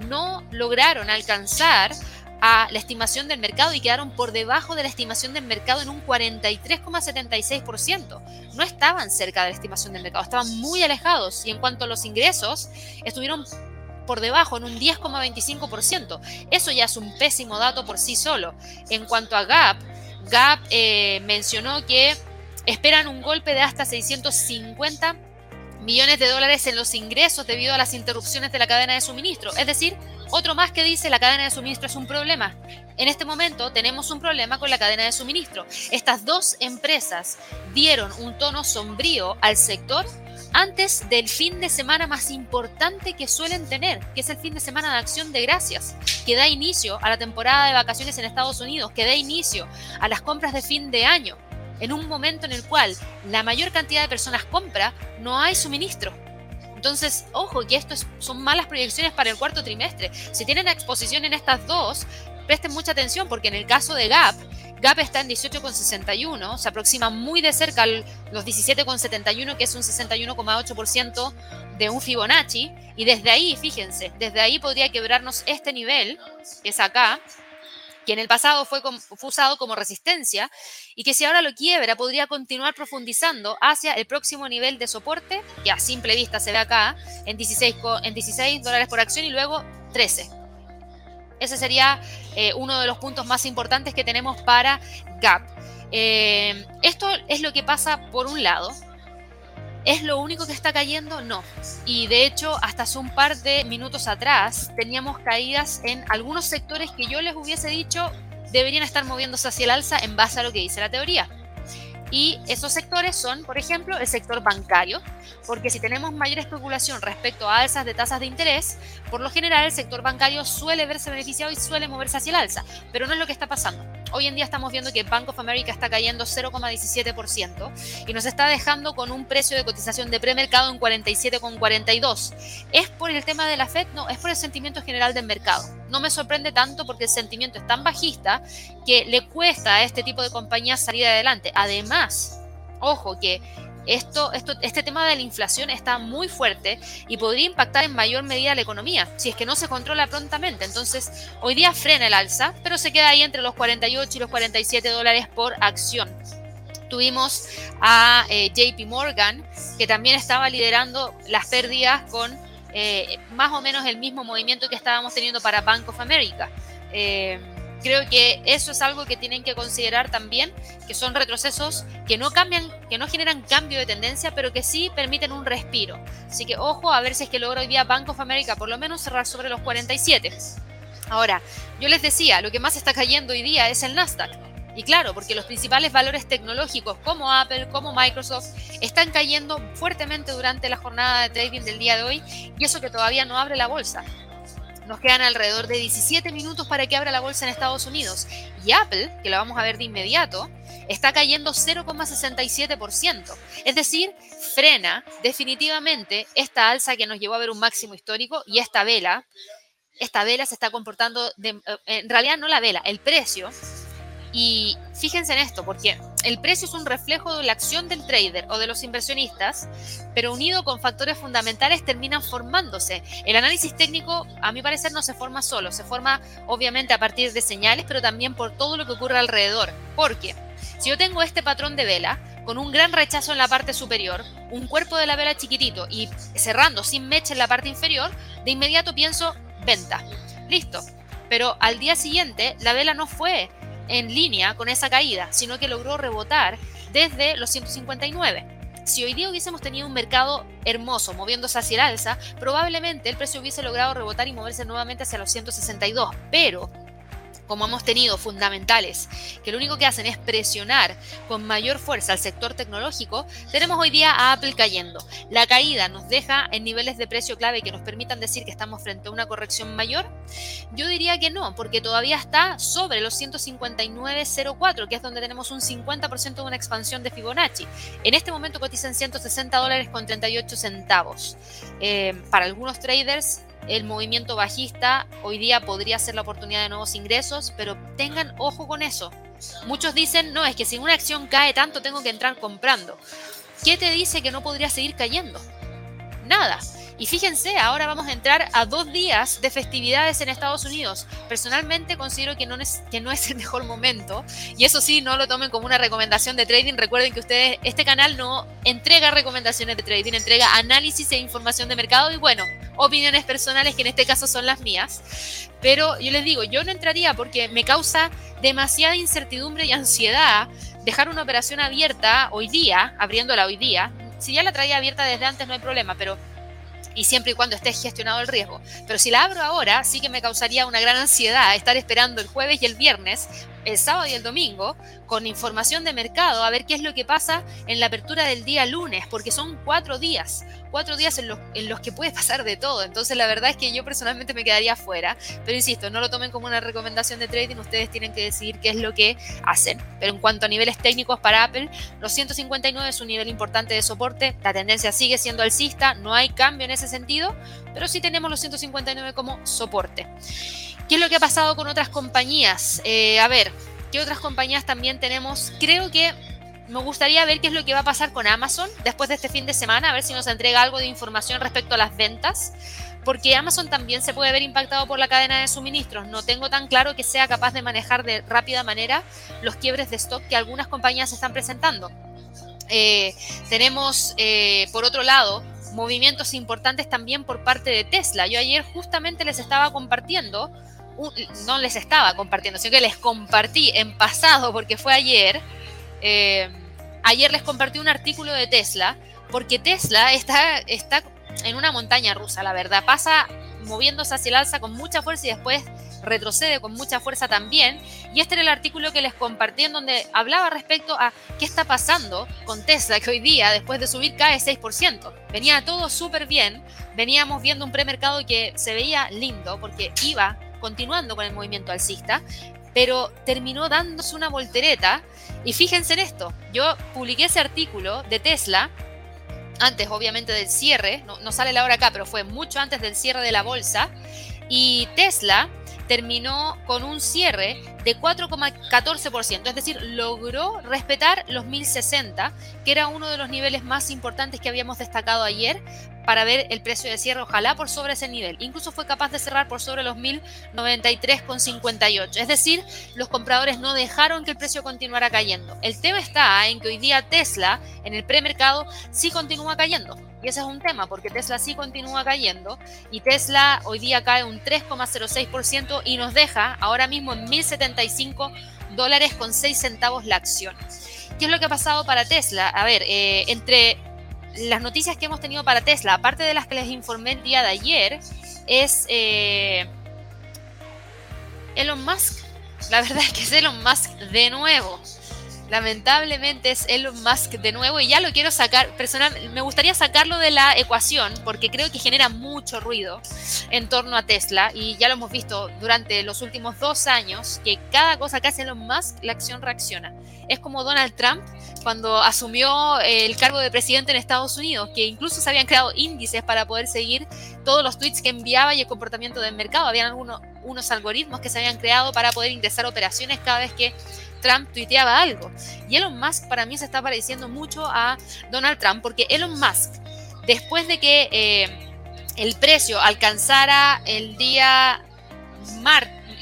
no lograron alcanzar a la estimación del mercado y quedaron por debajo de la estimación del mercado en un 43,76%. No estaban cerca de la estimación del mercado, estaban muy alejados y en cuanto a los ingresos, estuvieron por debajo en un 10,25%. Eso ya es un pésimo dato por sí solo. En cuanto a Gap, Gap eh, mencionó que esperan un golpe de hasta 650 millones de dólares en los ingresos debido a las interrupciones de la cadena de suministro. Es decir, otro más que dice la cadena de suministro es un problema. En este momento tenemos un problema con la cadena de suministro. Estas dos empresas dieron un tono sombrío al sector antes del fin de semana más importante que suelen tener, que es el fin de semana de acción de gracias, que da inicio a la temporada de vacaciones en Estados Unidos, que da inicio a las compras de fin de año en un momento en el cual la mayor cantidad de personas compra, no hay suministro. Entonces, ojo, que esto son malas proyecciones para el cuarto trimestre. Si tienen exposición en estas dos, presten mucha atención porque en el caso de Gap, Gap está en 18,61, se aproxima muy de cerca a los 17,71, que es un 61,8% de un Fibonacci. Y desde ahí, fíjense, desde ahí podría quebrarnos este nivel, que es acá, que en el pasado fue, usado como resistencia y que si ahora lo quiebra podría continuar profundizando hacia el próximo nivel de soporte, que a simple vista se ve acá, en 16, en 16 dólares por acción y luego 13. Ese sería eh, uno de los puntos más importantes que tenemos para Gap. Eh, esto es lo que pasa por un lado. ¿Es lo único que está cayendo? No. Y de hecho, hasta hace un par de minutos atrás teníamos caídas en algunos sectores que yo les hubiese dicho deberían estar moviéndose hacia el alza en base a lo que dice la teoría. Y esos sectores son, por ejemplo, el sector bancario, porque si tenemos mayor especulación respecto a alzas de tasas de interés, por lo general el sector bancario suele verse beneficiado y suele moverse hacia el alza, pero no es lo que está pasando. Hoy en día estamos viendo que Bank of America está cayendo 0,17% y nos está dejando con un precio de cotización de premercado en 47,42. ¿Es por el tema de la Fed? No, es por el sentimiento general del mercado. No me sorprende tanto porque el sentimiento es tan bajista que le cuesta a este tipo de compañías salir adelante. Además, ojo que esto, esto, este tema de la inflación está muy fuerte y podría impactar en mayor medida la economía si es que no se controla prontamente. Entonces, hoy día frena el alza, pero se queda ahí entre los 48 y los 47 dólares por acción. Tuvimos a eh, JP Morgan, que también estaba liderando las pérdidas con eh, más o menos el mismo movimiento que estábamos teniendo para Bank of America. Eh, creo que eso es algo que tienen que considerar también, que son retrocesos que no cambian, que no generan cambio de tendencia, pero que sí permiten un respiro. Así que ojo a ver si es que logra hoy día Bank of America por lo menos cerrar sobre los 47. Ahora, yo les decía, lo que más está cayendo hoy día es el Nasdaq. Y claro, porque los principales valores tecnológicos como Apple, como Microsoft, están cayendo fuertemente durante la jornada de trading del día de hoy y eso que todavía no abre la bolsa. Nos quedan alrededor de 17 minutos para que abra la bolsa en Estados Unidos. Y Apple, que la vamos a ver de inmediato, está cayendo 0,67%. Es decir, frena definitivamente esta alza que nos llevó a ver un máximo histórico y esta vela. Esta vela se está comportando, eh, en realidad no la vela, el precio y fíjense en esto, porque el precio es un reflejo de la acción del trader o de los inversionistas, pero unido con factores fundamentales terminan formándose. El análisis técnico, a mi parecer, no se forma solo, se forma obviamente a partir de señales, pero también por todo lo que ocurre alrededor. Porque si yo tengo este patrón de vela, con un gran rechazo en la parte superior, un cuerpo de la vela chiquitito y cerrando sin mecha en la parte inferior, de inmediato pienso venta. Listo. Pero al día siguiente la vela no fue en línea con esa caída, sino que logró rebotar desde los 159. Si hoy día hubiésemos tenido un mercado hermoso moviéndose hacia el alza, probablemente el precio hubiese logrado rebotar y moverse nuevamente hacia los 162. Pero como hemos tenido fundamentales, que lo único que hacen es presionar con mayor fuerza al sector tecnológico, tenemos hoy día a Apple cayendo. La caída nos deja en niveles de precio clave que nos permitan decir que estamos frente a una corrección mayor. Yo diría que no, porque todavía está sobre los 159.04, que es donde tenemos un 50% de una expansión de Fibonacci. En este momento cotizan 160 dólares con 38 centavos. Eh, para algunos traders el movimiento bajista hoy día podría ser la oportunidad de nuevos ingresos, pero tengan ojo con eso. Muchos dicen, no, es que si una acción cae tanto tengo que entrar comprando. ¿Qué te dice que no podría seguir cayendo? Nada. Y fíjense, ahora vamos a entrar a dos días de festividades en Estados Unidos. Personalmente considero que no, es, que no es el mejor momento. Y eso sí, no lo tomen como una recomendación de trading. Recuerden que ustedes, este canal no entrega recomendaciones de trading, entrega análisis e información de mercado. Y bueno, opiniones personales que en este caso son las mías. Pero yo les digo, yo no entraría porque me causa demasiada incertidumbre y ansiedad dejar una operación abierta hoy día, abriéndola hoy día. Si ya la traía abierta desde antes no hay problema, pero y siempre y cuando esté gestionado el riesgo. Pero si la abro ahora, sí que me causaría una gran ansiedad estar esperando el jueves y el viernes, el sábado y el domingo, con información de mercado, a ver qué es lo que pasa en la apertura del día lunes, porque son cuatro días cuatro días en los, que puede pasar de todo. Entonces la verdad es que yo personalmente me quedaría fuera. Pero insisto, no lo tomen como una recomendación de trading, ustedes tienen que decidir qué es lo que hacen. Pero en cuanto a niveles técnicos para Apple, los 159 es un nivel importante de soporte, la tendencia sigue siendo alcista, no hay cambio en ese sentido, pero sí tenemos los 159 como soporte. ¿Qué es lo que ha pasado con otras compañías? Eh, a ver, ¿qué otras compañías también tenemos? Creo que me gustaría ver qué es lo que va a pasar con Amazon después de este fin de semana, a ver si nos entrega algo de información respecto a las ventas, porque Amazon también se puede ver impactado por la cadena de suministros. No tengo tan claro que sea capaz de manejar de rápida manera los quiebres de stock que algunas compañías están presentando. Eh, tenemos, eh, por otro lado, movimientos importantes también por parte de Tesla. Yo ayer justamente les estaba compartiendo, no les estaba compartiendo, sino que les compartí en pasado, porque fue ayer, eh, ayer les compartí un artículo de Tesla, porque Tesla está, está en una montaña rusa, la verdad. Pasa moviéndose hacia el alza con mucha fuerza y después retrocede con mucha fuerza también. Y este era el artículo que les compartí en donde hablaba respecto a qué está pasando con Tesla, que hoy día, después de subir, cae 6%. Venía todo súper bien, veníamos viendo un premercado que se veía lindo porque iba continuando con el movimiento alcista, pero terminó dándose una voltereta. Y fíjense en esto, yo publiqué ese artículo de Tesla antes obviamente del cierre, no, sale la hora acá, pero fue mucho antes del cierre de la bolsa, y Tesla terminó con un cierre de 4,14%, es decir, logró respetar los 1060, que era uno de los niveles más importantes que habíamos destacado ayer, para ver el precio de cierre, ojalá por sobre ese nivel. Incluso fue capaz de cerrar por sobre los 1093,58. Es decir, los compradores no dejaron que el precio continuara cayendo. El tema está en que hoy día Tesla en el premercado sí continúa cayendo. Y ese es un tema, porque Tesla sí continúa cayendo y Tesla hoy día cae un 3,06% y nos deja ahora mismo en 1.075 dólares con 6 centavos la acción. ¿Qué es lo que ha pasado para Tesla? A ver, eh, entre las noticias que hemos tenido para Tesla, aparte de las que les informé el día de ayer, es eh, Elon Musk. La verdad es que es Elon Musk de nuevo. Lamentablemente es Elon Musk de nuevo y ya lo quiero sacar, personal, me gustaría sacarlo de la ecuación porque creo que genera mucho ruido en torno a Tesla y ya lo hemos visto durante los últimos dos años que cada cosa que hace Elon Musk, la acción reacciona. Es como Donald Trump cuando asumió el cargo de presidente en Estados Unidos, que incluso se habían creado índices para poder seguir todos los tweets que enviaba y el comportamiento del mercado. Habían algunos unos algoritmos que se habían creado para poder ingresar operaciones cada vez que Trump tuiteaba algo. Y Elon Musk para mí se está pareciendo mucho a Donald Trump, porque Elon Musk, después de que eh, el precio alcanzara el día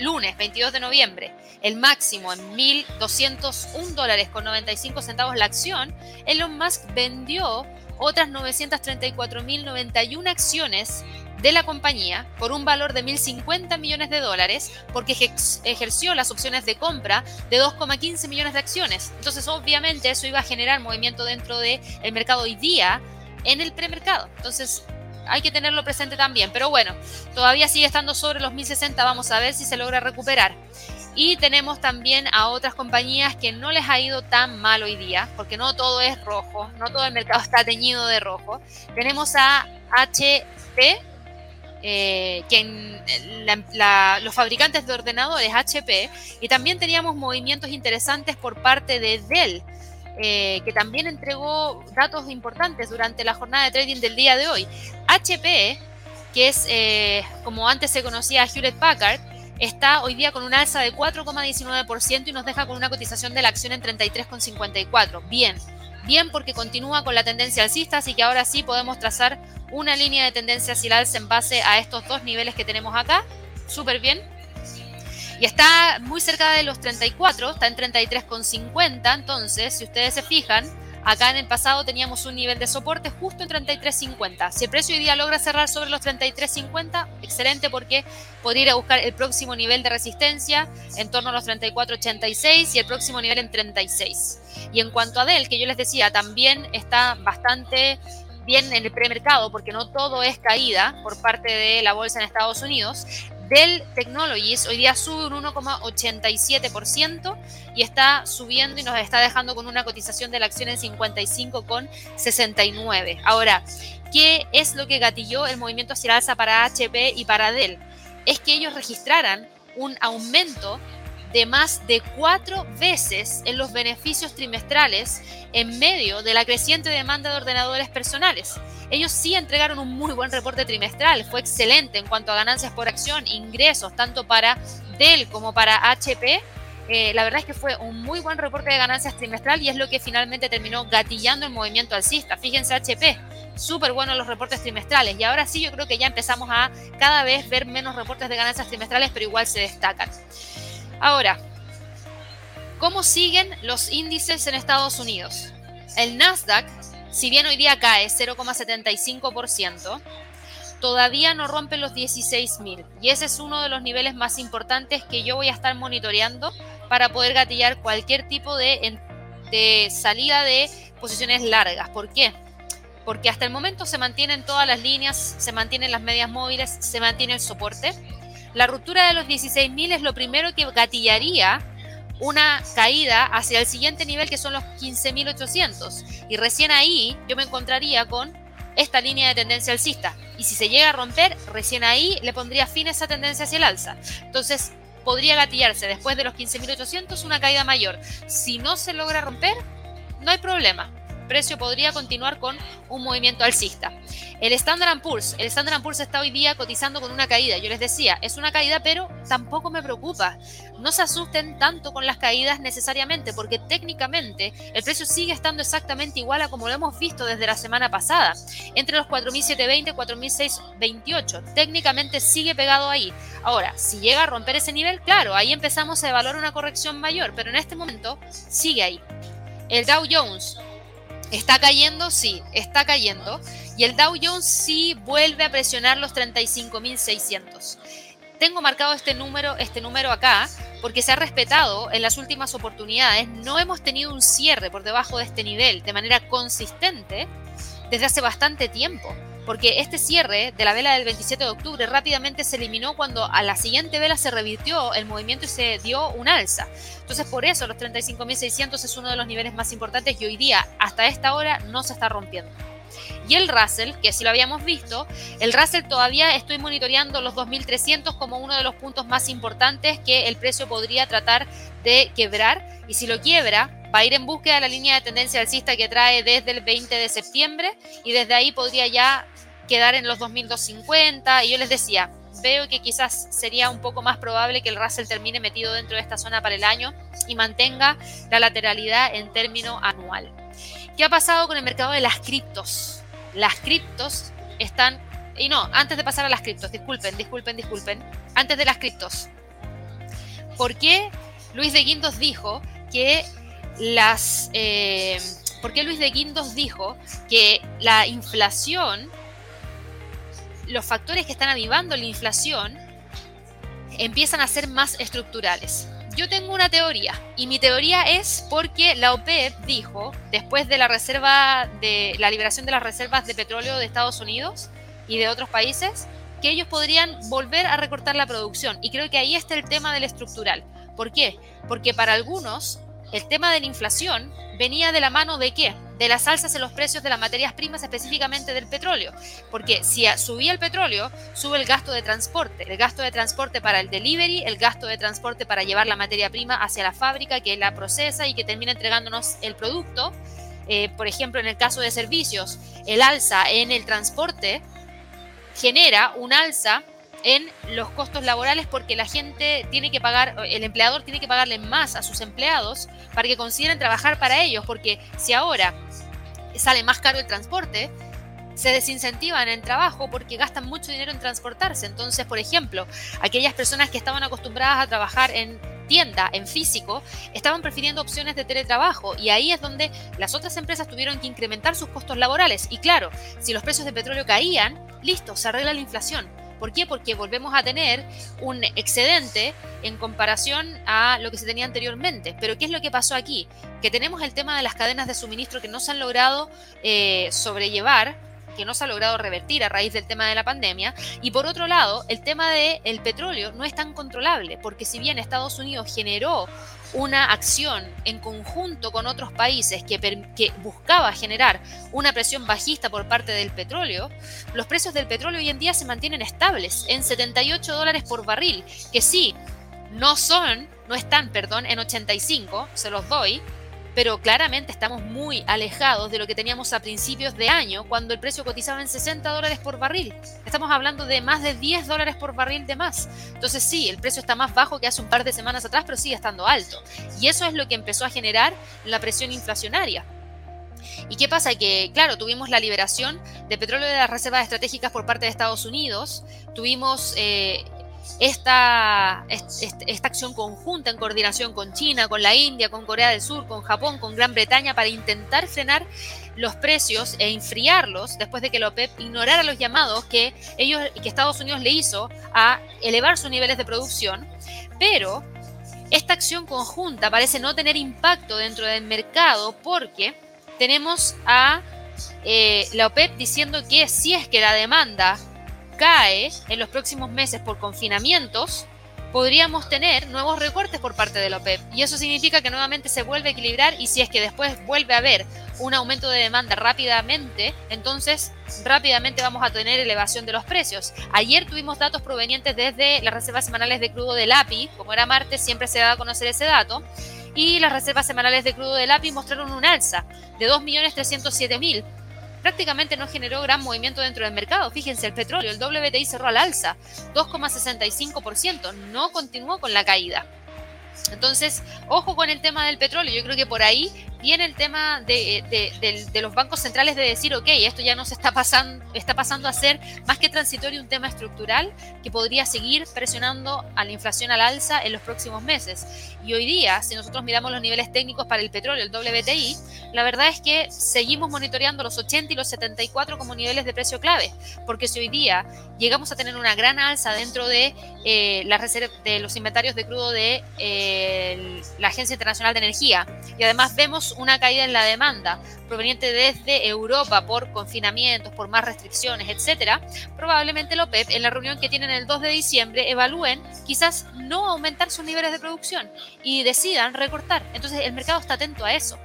lunes 22 de noviembre, el máximo en 1.201 dólares con 95 centavos la acción, Elon Musk vendió otras 934.091 acciones de la compañía por un valor de 1.050 millones de dólares porque ejerció las opciones de compra de 2,15 millones de acciones. Entonces, obviamente, eso iba a generar movimiento dentro del el mercado hoy día en el premercado. Entonces, hay que tenerlo presente también. Pero bueno, todavía sigue estando sobre los 1.060. Vamos a ver si se logra recuperar. Y tenemos también a otras compañías que no les ha ido tan mal hoy día, porque no todo es rojo, no todo el mercado está teñido de rojo. Tenemos a HP, eh, que los fabricantes de ordenadores HP y también teníamos movimientos interesantes por parte de Dell. Eh, que también entregó datos importantes durante la jornada de trading del día de hoy. HP, que es eh, como antes se conocía Hewlett Packard, está hoy día con un alza de 4,19% y nos deja con una cotización de la acción en 33,54. Bien, bien porque continúa con la tendencia alcista, así que ahora sí podemos trazar una línea de tendencia hacia el alza en base a estos dos niveles que tenemos acá. Súper bien. Y está muy cerca de los 34, está en 33,50. Entonces, si ustedes se fijan, acá en el pasado teníamos un nivel de soporte justo en 33,50. Si el precio hoy día logra cerrar sobre los 33,50, excelente porque podría ir a buscar el próximo nivel de resistencia en torno a los 34,86 y el próximo nivel en 36. Y en cuanto a Dell, que yo les decía, también está bastante bien en el premercado, porque no todo es caída por parte de la bolsa en Estados Unidos. Dell Technologies hoy día sube un 1,87% y está subiendo y nos está dejando con una cotización de la acción en 55,69. Ahora, ¿qué es lo que gatilló el movimiento hacia la alza para HP y para Dell? Es que ellos registraran un aumento de más de cuatro veces en los beneficios trimestrales en medio de la creciente demanda de ordenadores personales. Ellos sí entregaron un muy buen reporte trimestral, fue excelente en cuanto a ganancias por acción, ingresos, tanto para Dell como para HP. Eh, la verdad es que fue un muy buen reporte de ganancias trimestral y es lo que finalmente terminó gatillando el movimiento alcista. Fíjense HP, súper buenos los reportes trimestrales y ahora sí yo creo que ya empezamos a cada vez ver menos reportes de ganancias trimestrales, pero igual se destacan. Ahora, ¿cómo siguen los índices en Estados Unidos? El Nasdaq, si bien hoy día cae 0,75%, todavía no rompe los 16.000 y ese es uno de los niveles más importantes que yo voy a estar monitoreando para poder gatillar cualquier tipo de, de salida de posiciones largas. ¿Por qué? Porque hasta el momento se mantienen todas las líneas, se mantienen las medias móviles, se mantiene el soporte la ruptura de los 16.000 es lo primero que gatillaría una caída hacia el siguiente nivel que son los 15.800. Y recién ahí yo me encontraría con esta línea de tendencia alcista. Y si se llega a romper, recién ahí le pondría fin a esa tendencia hacia el alza. Entonces podría gatillarse después de los 15.800 una caída mayor. Si no se logra romper, no hay problema precio podría continuar con un movimiento alcista. El Standard Poor's, el Standard está hoy día cotizando con una caída. Yo les decía, es una caída, pero tampoco me preocupa. No se asusten tanto con las caídas necesariamente, porque técnicamente el precio sigue estando exactamente igual a como lo hemos visto desde la semana pasada, entre los 4.720 y 4.628. Técnicamente sigue pegado ahí. Ahora, si llega a romper ese nivel, claro, ahí empezamos a evaluar una corrección mayor, pero en este momento sigue ahí. El Dow Jones ¿Está cayendo? Sí, está cayendo. Y el Dow Jones sí vuelve a presionar los 35.600. Tengo marcado este número, este número acá porque se ha respetado en las últimas oportunidades. No hemos tenido un cierre por debajo de este nivel de manera consistente desde hace bastante tiempo. Porque este cierre de la vela del 27 de octubre rápidamente se eliminó cuando a la siguiente vela se revirtió el movimiento y se dio un alza. Entonces por eso los 35.600 es uno de los niveles más importantes y hoy día hasta esta hora no se está rompiendo. Y el Russell, que si lo habíamos visto, el Russell todavía estoy monitoreando los 2.300 como uno de los puntos más importantes que el precio podría tratar de quebrar. Y si lo quiebra, va a ir en búsqueda de la línea de tendencia alcista que trae desde el 20 de septiembre y desde ahí podría ya quedar en los 2.250. Y yo les decía, veo que quizás sería un poco más probable que el Russell termine metido dentro de esta zona para el año y mantenga la lateralidad en término anual. ¿Qué ha pasado con el mercado de las criptos? Las criptos están... Y no, antes de pasar a las criptos, disculpen, disculpen, disculpen. Antes de las criptos. ¿Por qué Luis de Guindos dijo que las... Eh, ¿Por qué Luis de Guindos dijo que la inflación, los factores que están avivando la inflación, empiezan a ser más estructurales? Yo tengo una teoría y mi teoría es porque la OPEP dijo, después de la de la liberación de las reservas de petróleo de Estados Unidos y de otros países, que ellos podrían volver a recortar la producción. Y creo que ahí está el tema del estructural. ¿Por qué? Porque para algunos el tema de la inflación venía de la mano de qué? de las alzas en los precios de las materias primas, específicamente del petróleo. Porque si subía el petróleo, sube el gasto de transporte. El gasto de transporte para el delivery, el gasto de transporte para llevar la materia prima hacia la fábrica que la procesa y que termina entregándonos el producto. Eh, por ejemplo, en el caso de servicios, el alza en el transporte genera un alza en los costos laborales porque la gente tiene que pagar, el empleador tiene que pagarle más a sus empleados para que consideren trabajar para ellos, porque si ahora sale más caro el transporte, se desincentivan en trabajo porque gastan mucho dinero en transportarse. Entonces, por ejemplo, aquellas personas que estaban acostumbradas a trabajar en tienda, en físico, estaban prefiriendo opciones de teletrabajo y ahí es donde las otras empresas tuvieron que incrementar sus costos laborales. Y claro, si los precios de petróleo caían, listo, se arregla la inflación. ¿Por qué? Porque volvemos a tener un excedente en comparación a lo que se tenía anteriormente. Pero ¿qué es lo que pasó aquí? Que tenemos el tema de las cadenas de suministro que no se han logrado eh, sobrellevar que no se ha logrado revertir a raíz del tema de la pandemia. Y por otro lado, el tema del petróleo no es tan controlable, porque si bien Estados Unidos generó una acción en conjunto con otros países que, buscaba generar una presión bajista por parte del petróleo, los precios del petróleo hoy en día se mantienen estables en 78 dólares por barril, que sí, no son, no están, perdón, en 85, se los doy, pero claramente estamos muy alejados de lo que teníamos a principios de año, cuando el precio cotizaba en 60 dólares por barril. Estamos hablando de más de 10 dólares por barril de más. Entonces sí, el precio está más bajo que hace un par de semanas atrás, pero sigue estando alto. Y eso es lo que empezó a generar la presión inflacionaria. ¿Y qué pasa? Que, claro, tuvimos la liberación de petróleo de las reservas estratégicas por parte de Estados Unidos, tuvimos eh, esta, esta acción conjunta en coordinación con China, con la India, con Corea del Sur, con Japón, con Gran Bretaña para intentar frenar los precios e enfriarlos después de que la OPEP ignorara los llamados que ellos que Estados Unidos le hizo a elevar sus niveles de producción, pero esta acción conjunta parece no tener impacto dentro del mercado porque tenemos a eh, la OPEP diciendo que si es que la demanda cae en los próximos meses por confinamientos, podríamos tener nuevos recortes por parte de la OPEP. Y eso significa que nuevamente se vuelve a equilibrar y si es que después vuelve a haber un aumento de demanda rápidamente, entonces rápidamente vamos a tener elevación de los precios. Ayer tuvimos datos provenientes desde las reservas semanales de crudo del API, como era martes siempre se da a conocer ese dato, y las reservas semanales de crudo del API mostraron un alza de 2.307.000 prácticamente no generó gran movimiento dentro del mercado. Fíjense, el petróleo, el WTI cerró al alza, 2,65%, no continuó con la caída. Entonces, ojo con el tema del petróleo. Yo creo que por ahí viene el tema de, los bancos centrales de decir, ok, esto ya no se está pasando, está pasando a ser más que transitorio un tema estructural que podría seguir presionando a la inflación al alza en los próximos meses. Y hoy día, si nosotros miramos los niveles técnicos para el petróleo, el WTI, la verdad es que seguimos monitoreando los 80 y los 74 como niveles de precio clave, porque si hoy día llegamos a tener una gran alza dentro de, eh, la de los inventarios de crudo de eh, la Agencia Internacional de Energía, y además vemos una caída en la demanda proveniente desde Europa por confinamientos, por más restricciones, etcétera, probablemente la OPEP en la reunión que tienen el 2 de diciembre evalúen quizás no aumentar sus niveles de producción y decidan recortar. Entonces el mercado está atento a eso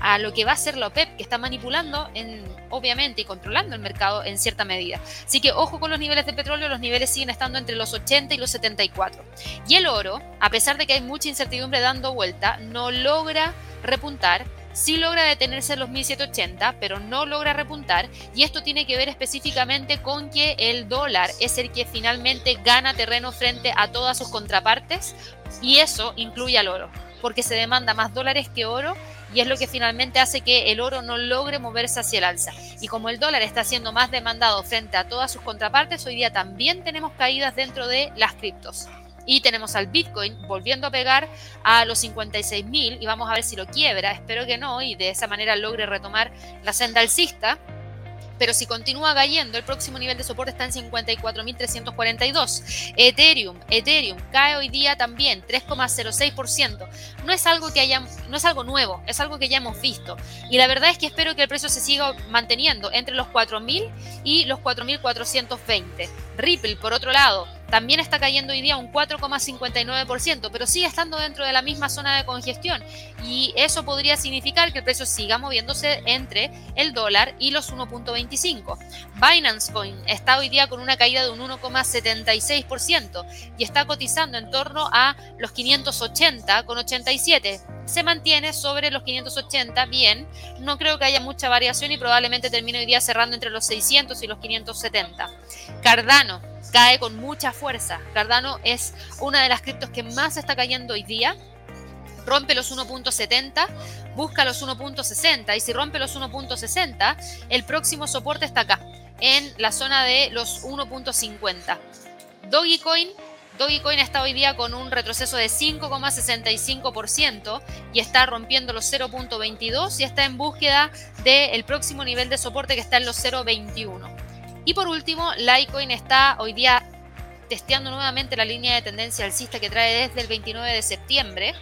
a lo que va a ser la OPEP, que está manipulando, en, obviamente, y controlando el mercado en cierta medida. Así que ojo con los niveles de petróleo, los niveles siguen estando entre los 80 y los 74. Y el oro, a pesar de que hay mucha incertidumbre dando vuelta, no logra repuntar. Sí logra detenerse en los 1780, pero no logra repuntar. Y esto tiene que ver específicamente con que el dólar es el que finalmente gana terreno frente a todas sus contrapartes. Y eso incluye al oro, porque se demanda más dólares que oro y es lo que finalmente hace que el oro no logre moverse hacia el alza. Y como el dólar está siendo más demandado frente a todas sus contrapartes, hoy día también tenemos caídas dentro de las criptos. Y tenemos al Bitcoin volviendo a pegar a los 56 mil y vamos a ver si lo quiebra. Espero que no y de esa manera logre retomar la senda alcista pero si continúa cayendo, el próximo nivel de soporte está en 54.342. Ethereum, Ethereum cae hoy día también 3,06%. No es algo que haya, no es algo nuevo, es algo que ya hemos visto. Y la verdad es que espero que el precio se siga manteniendo entre los 4.000 y los 4.420. Ripple, por otro lado, también está cayendo hoy día un 4,59%, pero sigue estando dentro de la misma zona de congestión. Y eso podría significar que el precio siga moviéndose entre el dólar y los 1.25. Binance Coin está hoy día con una caída de un 1,76% y está cotizando en torno a los 580 con 87 se mantiene sobre los 580 bien. No creo que haya mucha variación y probablemente termine hoy día cerrando entre los 600 y los 570. Cardano cae con mucha fuerza. Cardano es una de las criptos que más está cayendo hoy día. Rompe los 1.70, busca los 1.60 y si rompe los 1.60, el próximo soporte está acá, en la zona de los 1.50. Dogecoin Dogecoin está hoy día con un retroceso de 5,65% y está rompiendo los 0.22 y está en búsqueda del próximo nivel de soporte que está en los 0.21. Y por último, Litecoin está hoy día testeando nuevamente la línea de tendencia alcista que trae desde el 29 de septiembre.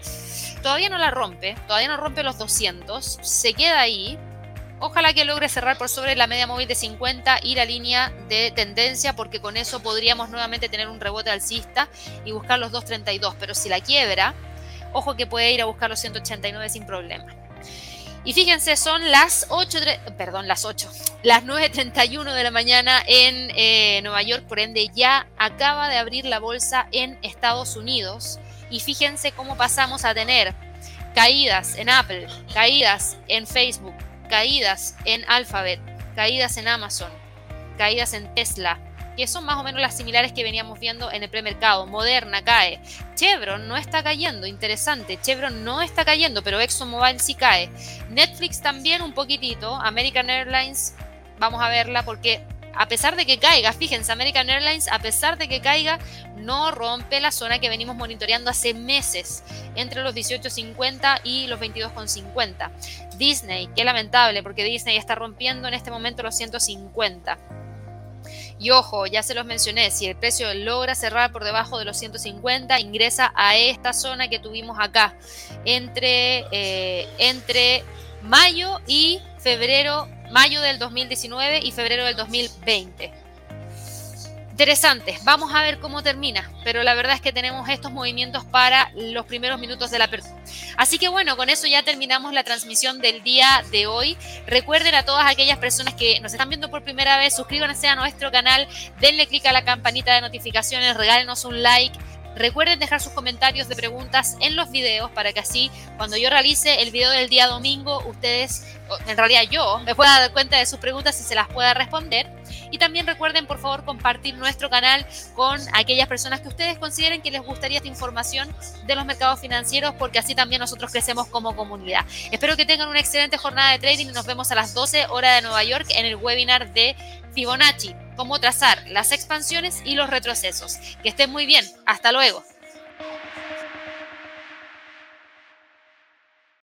Todavía no la rompe, todavía no rompe los 200, se queda ahí. Ojalá que logre cerrar por sobre la media móvil de 50 y la línea de tendencia, porque con eso podríamos nuevamente tener un rebote alcista y buscar los 232. Pero si la quiebra, ojo que puede ir a buscar los 189 sin problema. Y fíjense, son las 8, perdón, las 8, las 9.31 de la mañana en eh, Nueva York, por ende ya acaba de abrir la bolsa en Estados Unidos. Y fíjense cómo pasamos a tener caídas en Apple, caídas en Facebook, caídas en Alphabet, caídas en Amazon, caídas en Tesla, que son más o menos las similares que veníamos viendo en el premercado. Moderna cae. Chevron no está cayendo, interesante. Chevron no está cayendo, pero ExxonMobil sí cae. Netflix también un poquitito. American Airlines, vamos a verla porque a pesar de que caiga, fíjense, American Airlines, a pesar de que caiga, no rompe la zona que venimos monitoreando hace meses, entre los 18.50 y los 22.50. Disney, qué lamentable, porque Disney está rompiendo en este momento los 150. Y ojo, ya se los mencioné, si el precio logra cerrar por debajo de los 150, ingresa a esta zona que tuvimos acá, entre, eh, entre mayo y febrero, mayo del 2019 y febrero del 2020 interesante. Vamos a ver cómo termina, pero la verdad es que tenemos estos movimientos para los primeros minutos de la apertura. Así que bueno, con eso ya terminamos la transmisión del día de hoy. Recuerden a todas aquellas personas que nos están viendo por primera vez, suscríbanse a nuestro canal, denle clic a la campanita de notificaciones, regálenos un like Recuerden dejar sus comentarios de preguntas en los videos para que así cuando yo realice el video del día domingo, ustedes, en realidad yo, me pueda dar cuenta de sus preguntas y se las pueda responder. Y también recuerden por favor compartir nuestro canal con aquellas personas que ustedes consideren que les gustaría esta información de los mercados financieros porque así también nosotros crecemos como comunidad. Espero que tengan una excelente jornada de trading y nos vemos a las 12 horas de Nueva York en el webinar de Fibonacci cómo trazar las expansiones y los retrocesos. Que estén muy bien. Hasta luego.